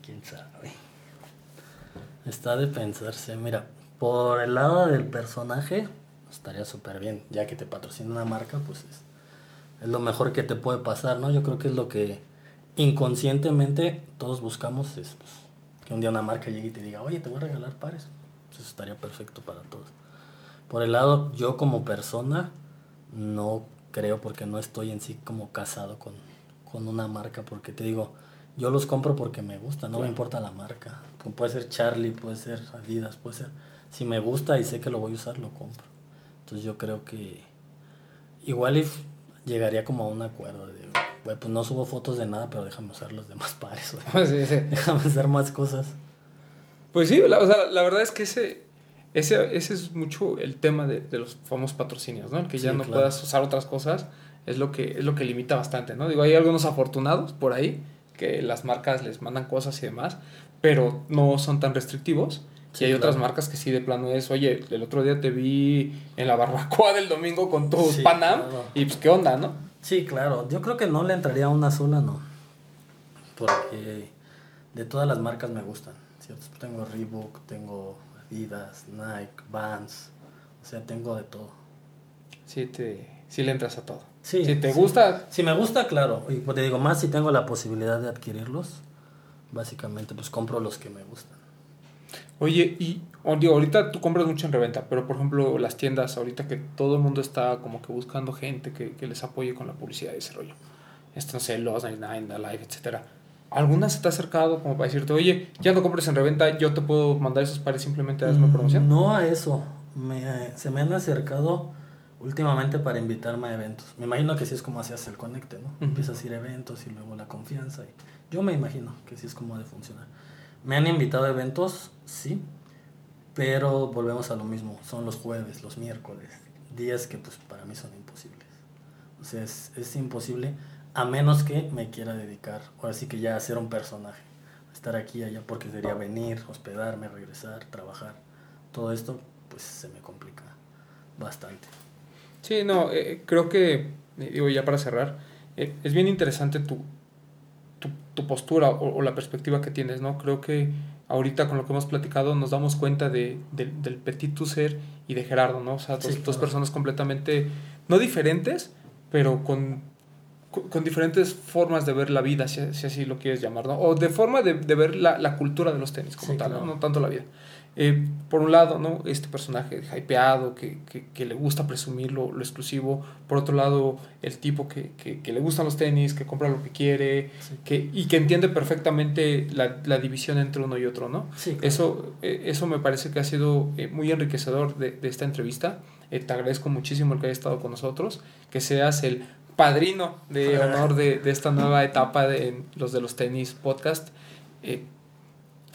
¿Quién sabe? Está de pensarse. Mira, por el lado del personaje, estaría súper bien. Ya que te patrocina una marca, pues es, es lo mejor que te puede pasar, ¿no? Yo creo que es lo que inconscientemente todos buscamos. Es pues, que un día una marca llegue y te diga, oye, te voy a regalar pares. Pues eso estaría perfecto para todos. Por el lado, yo como persona, no creo porque no estoy en sí como casado con, con una marca, porque te digo, yo los compro porque me gusta, no me importa la marca. Pu- Puede ser Charlie, puede ser Adidas, puede ser... Si me gusta y sé que lo voy a usar, lo compro. Entonces yo creo que igual if llegaría como a un acuerdo de, "Güey, pues no subo fotos de nada, pero déjame usar los demás <laughs> pares, güey. Sí, sí. déjame hacer más cosas. Pues sí, la, o sea, la verdad es que ese, ese, ese es mucho el tema de, de los famosos patrocinios, ¿no? El que ya Sí, no claro. puedas usar otras cosas es lo que es lo que limita bastante, ¿no? Digo, hay algunos afortunados por ahí que las marcas les mandan cosas y demás, pero no son tan restrictivos. Sí, y hay otras claro. marcas que sí de plano es, oye, el otro día te vi en la barbacoa del domingo con tu Sí, Panam claro. y pues qué onda, ¿no? Sí, claro. Yo creo que no le entraría a una sola, no. Porque de todas las marcas me gustan. ¿cierto? Tengo Reebok, tengo Adidas, Nike, Vans. O sea, tengo de todo. Sí, te, sí le entras a todo. Sí, si te sí. gusta, Si me gusta, claro. Y pues te digo, más si tengo la posibilidad de adquirirlos, básicamente pues compro los que me gustan. Oye, y o digo, ahorita tú compras mucho en reventa, pero por ejemplo las tiendas, ahorita que todo el mundo está como que buscando gente que, que les apoye con la publicidad y ese rollo. No sé, Lost 99, Alive, etcétera. ¿Alguna se te ha acercado como para decirte, oye, ya no compres en reventa, yo te puedo mandar esos pares simplemente a darme promoción? Mm, No a eso. Me, se me han acercado últimamente para invitarme a eventos. Me imagino que sí es como hace el conecte, ¿no? Ujú. Empiezas a ir a eventos y luego la confianza. y- yo me imagino que sí es como ha de funcionar. Me han invitado a eventos, sí, pero volvemos a lo mismo. Son los jueves, los miércoles, días que pues para mí son imposibles. O sea, es, imposible a menos que me quiera dedicar, ahora sí que ya a ser un personaje. Estar aquí allá porque sería venir, hospedarme, regresar, trabajar. Todo esto, pues se me complica bastante. Sí, no, eh, creo que, eh, digo ya para cerrar, eh, es bien interesante tu, tu, tu postura o la perspectiva que tienes, ¿no? Creo que ahorita con lo que hemos platicado nos damos cuenta de, de- del Petit Ser y de Gerardo, ¿no? O sea, dos, Sí, dos claro. personas completamente, no diferentes, pero con, con, diferentes formas de ver la vida, si, si así lo quieres llamar, ¿no? O de forma de, de ver la, la cultura de los tenis como Sí, tal, ¿no? no tanto la vida. Eh, por un lado, ¿no? Este personaje hypeado, que, que, que le gusta presumir lo, lo exclusivo. Por otro lado, el tipo que, que, le gustan los tenis, que compra lo que quiere, Sí. que, y que entiende perfectamente la, la división entre uno y otro, ¿no? Sí, claro. Eso, eh, eso me parece que ha sido eh, muy enriquecedor de, de esta entrevista. Eh, te agradezco muchísimo el que hayas estado con nosotros, que seas el padrino de <laughs> honor de, de esta nueva etapa de en los de los tenis podcast. Eh,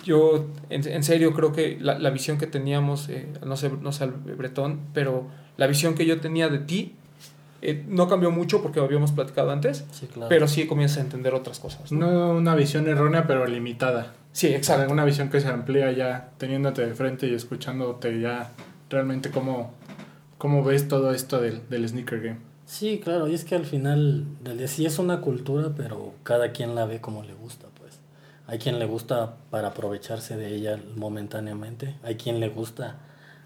yo, en, en serio, creo que la, la visión que teníamos, eh, no sé, no sé, Bretón, pero la visión que yo tenía de ti eh, no cambió mucho porque habíamos platicado antes, Sí, claro. pero sí comienzas a entender otras cosas. ¿no? No una visión errónea, pero limitada. Sí, O sea, exacto. una visión que se amplía ya teniéndote de frente y escuchándote ya realmente cómo, cómo ves todo esto del, del sneaker game. Sí, claro, y es que al final sí es una cultura, pero cada quien la ve como le gusta. Hay quien le gusta para aprovecharse de ella momentáneamente, hay quien le gusta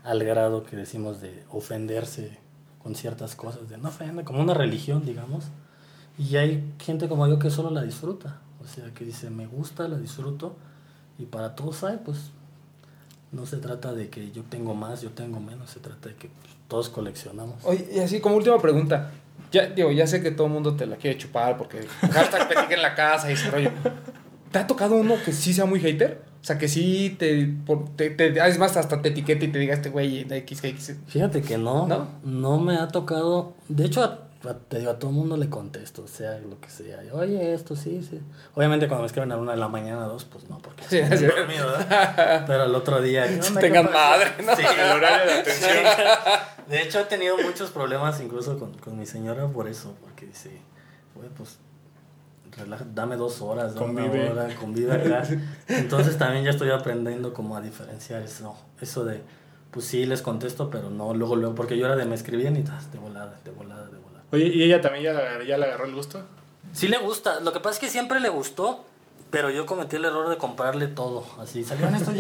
al grado que decimos de ofenderse con ciertas cosas, de no ofende, como una religión, digamos. Y hay gente como yo que solo la disfruta, o sea, que dice, me gusta, la disfruto, y para todos hay, pues, no se trata de que yo tengo más, yo tengo menos, se trata de que todos coleccionamos. Oye, y así como última pregunta. Ya, digo, ya sé que todo el mundo te la quiere chupar porque hashtag <laughs> en la casa y ese rollo. ¿Te ha tocado uno que sí sea muy hater? O sea, que sí te, por- te, te- es más, hasta te etiquete y te diga este güey de XX. Fíjate que no, ¿No? no, me ha tocado. De hecho, a, a- te digo, a todo el mundo le contesto, sea lo que sea. Oye, esto sí, sí. Obviamente, cuando me escriben a una de la mañana, dos, pues no, porque Sí, sí. dormido, ¿verdad? Pero el otro día. ¿qué <laughs> onda? Tengan madre, ¿no? Sí, El horario de atención. <laughs> De hecho, he tenido muchos problemas incluso con, con mi señora por eso, porque dice, güey, pues. Dame dos horas, dame Convive. una hora, convive acá. <laughs> Entonces también ya estoy aprendiendo como a diferenciar eso, eso de, pues sí, les contesto, pero no luego, luego, porque yo era de me escribían y tas, de volada, de volada, de volada. Oye, ¿y ella también ya, ya le agarró el gusto? Sí le gusta, lo que pasa es que siempre le gustó, pero yo cometí el error de comprarle todo, así, salían estos.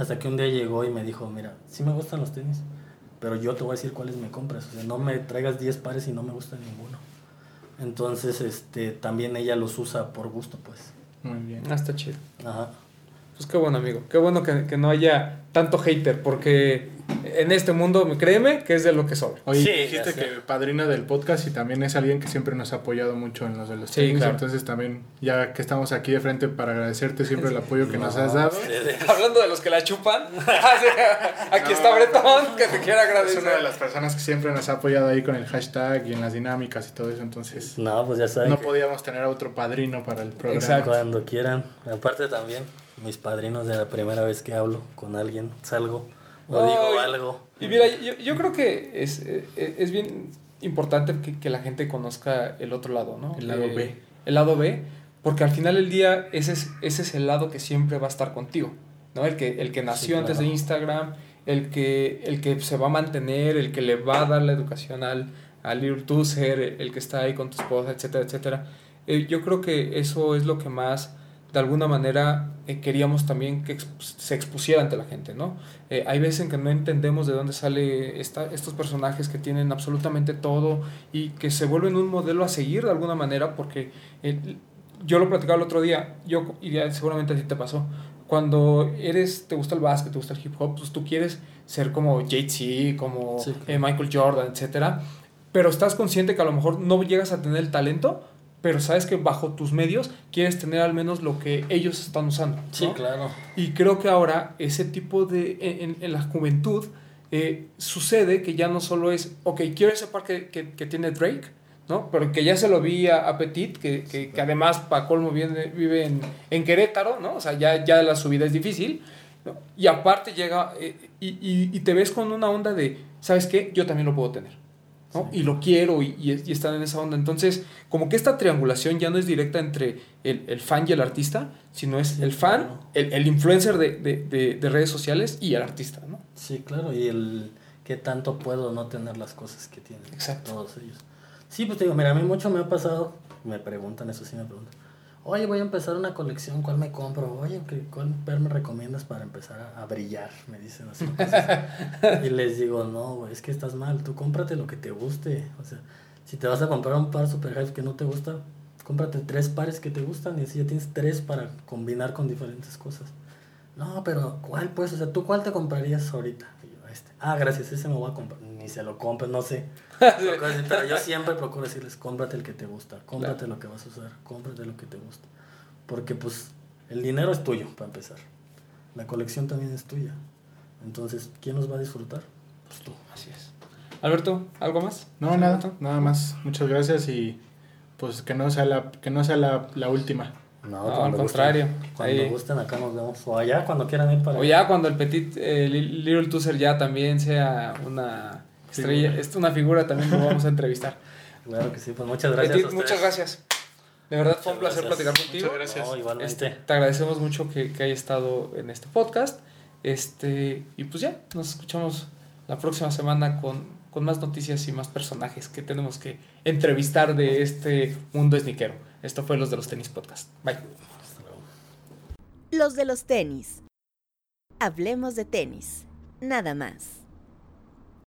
Hasta que un día llegó y me dijo, mira, sí me gustan los tenis, pero yo te voy a decir cuáles me compras, o sea, no me traigas 10 pares y no me gusta ninguno. Entonces, este, también ella los usa por gusto, pues. Muy bien. Ah, está chido. Ajá. Pues qué bueno, amigo. Qué bueno que, que no haya tanto hater, porque en este mundo, créeme, que es de lo que sobra. Oye, Sí, dijiste que padrina del podcast y también es alguien que siempre nos ha apoyado mucho en los de los Sí, tenis. claro. Entonces también, ya que estamos aquí de frente para agradecerte siempre el apoyo que nos No, has dado. <laughs> Hablando de los que la chupan, <laughs> aquí No, está Bretón, que te quiere Es agradecer. una de las personas que siempre nos ha apoyado ahí con el hashtag y en las dinámicas y todo eso. Entonces, No, pues ya saben. no que podíamos tener a otro padrino para el programa. Exacto. Cuando quieran. Aparte también, mis padrinos de la primera vez que hablo con alguien, salgo o digo algo. Y mira, yo, yo creo que es, eh, es bien importante que, que la gente conozca el otro lado, ¿no? El lado Eh, B. El lado B, porque al final del día ese es, ese es el lado que siempre va a estar contigo, ¿no? El que, el que nació Sí, antes de. Instagram, el que, el que se va a mantener, el que le va a dar la educación al, al el, el que está ahí con tu esposa, etcétera, etcétera. Eh, yo creo que eso es lo que más, de alguna manera, eh, queríamos también que exp- se expusiera ante la gente, ¿no? Eh, hay veces en que no entendemos de dónde sale esta, estos personajes que tienen absolutamente todo y que se vuelven un modelo a seguir de alguna manera porque eh, yo lo platicaba el otro día, yo y seguramente a ti te pasó. Cuando eres, te gusta el básquet, te gusta el hip hop, pues tú quieres ser como Jay-Z, como Sí, claro. Michael Jordan, etcétera, pero estás consciente que a lo mejor no llegas a tener el talento, pero sabes que bajo tus medios quieres tener al menos lo que ellos están usando. Sí, ¿no? claro. Y creo que ahora ese tipo de, en, en la juventud, eh, sucede que ya no solo es, ok, quiero ese par que, que, que tiene Drake, ¿no? Pero que ya se lo vi a, a Petit, que, que, que además para colmo viene, vive en, en Querétaro, ¿no? O sea, ya, ya la subida es difícil. ¿no? Y aparte llega eh, y, y, y te ves con una onda de, ¿sabes qué? Yo también lo puedo tener. ¿No? Y lo quiero y, y, y están en esa onda. Entonces, como que esta triangulación ya no es directa entre el, el fan y el artista, sino es Sí, el fan, claro. el, el influencer de, de, de, de redes sociales y el artista, ¿no? Sí, claro, y el qué tanto puedo no tener las cosas que tienen Exacto. todos ellos. Sí, pues te digo, mira, a mí mucho me ha pasado, me preguntan, eso sí me preguntan. Oye, voy a empezar una colección, ¿cuál me compro? Oye, ¿qué- ¿cuál per me recomiendas para empezar a, a brillar? Me dicen así. cosas. <laughs> y les digo, no, güey, es que estás mal, tú cómprate lo que te guste. O sea, si te vas a comprar un par super hype que no te gusta, cómprate tres pares que te gustan y así ya tienes tres para combinar con diferentes cosas. No, pero ¿cuál pues? O sea, ¿tú cuál te comprarías ahorita? Y yo, este. Ah, gracias, ese me voy a comprar. Se lo compres, no sé. <laughs> Pero yo siempre procuro decirles, cómprate el que te gusta, cómprate lo que vas a usar, cómprate lo que te gusta. Porque pues el dinero es tuyo, para empezar. La colección también es tuya. Entonces, ¿quién nos va a disfrutar? Pues tú. Así es. Alberto, ¿algo más? No, nada, nada más. Muchas gracias y pues que no sea la, que no sea la, la última. No, No, al gusten. contrario. Cuando Ahí. gusten, acá nos vemos. O allá, cuando quieran ir para O ya cuando el Petit eh, Li- Little Toaster ya también sea una estrella, es una figura, también lo vamos a entrevistar. <laughs> Claro que sí, pues muchas gracias. Petit, a muchas gracias. De verdad fue un placer gracias. platicar contigo. Muchas gracias. No, igualmente. Este, te agradecemos mucho que, que haya estado en este podcast. Este, y pues ya, nos escuchamos la próxima semana con, con más noticias y más personajes que tenemos que entrevistar de este mundo sneakero. Esto fue Los de los Tenis Podcast. Bye. Hasta luego. Los de los tenis. Hablemos de tenis. Nada más.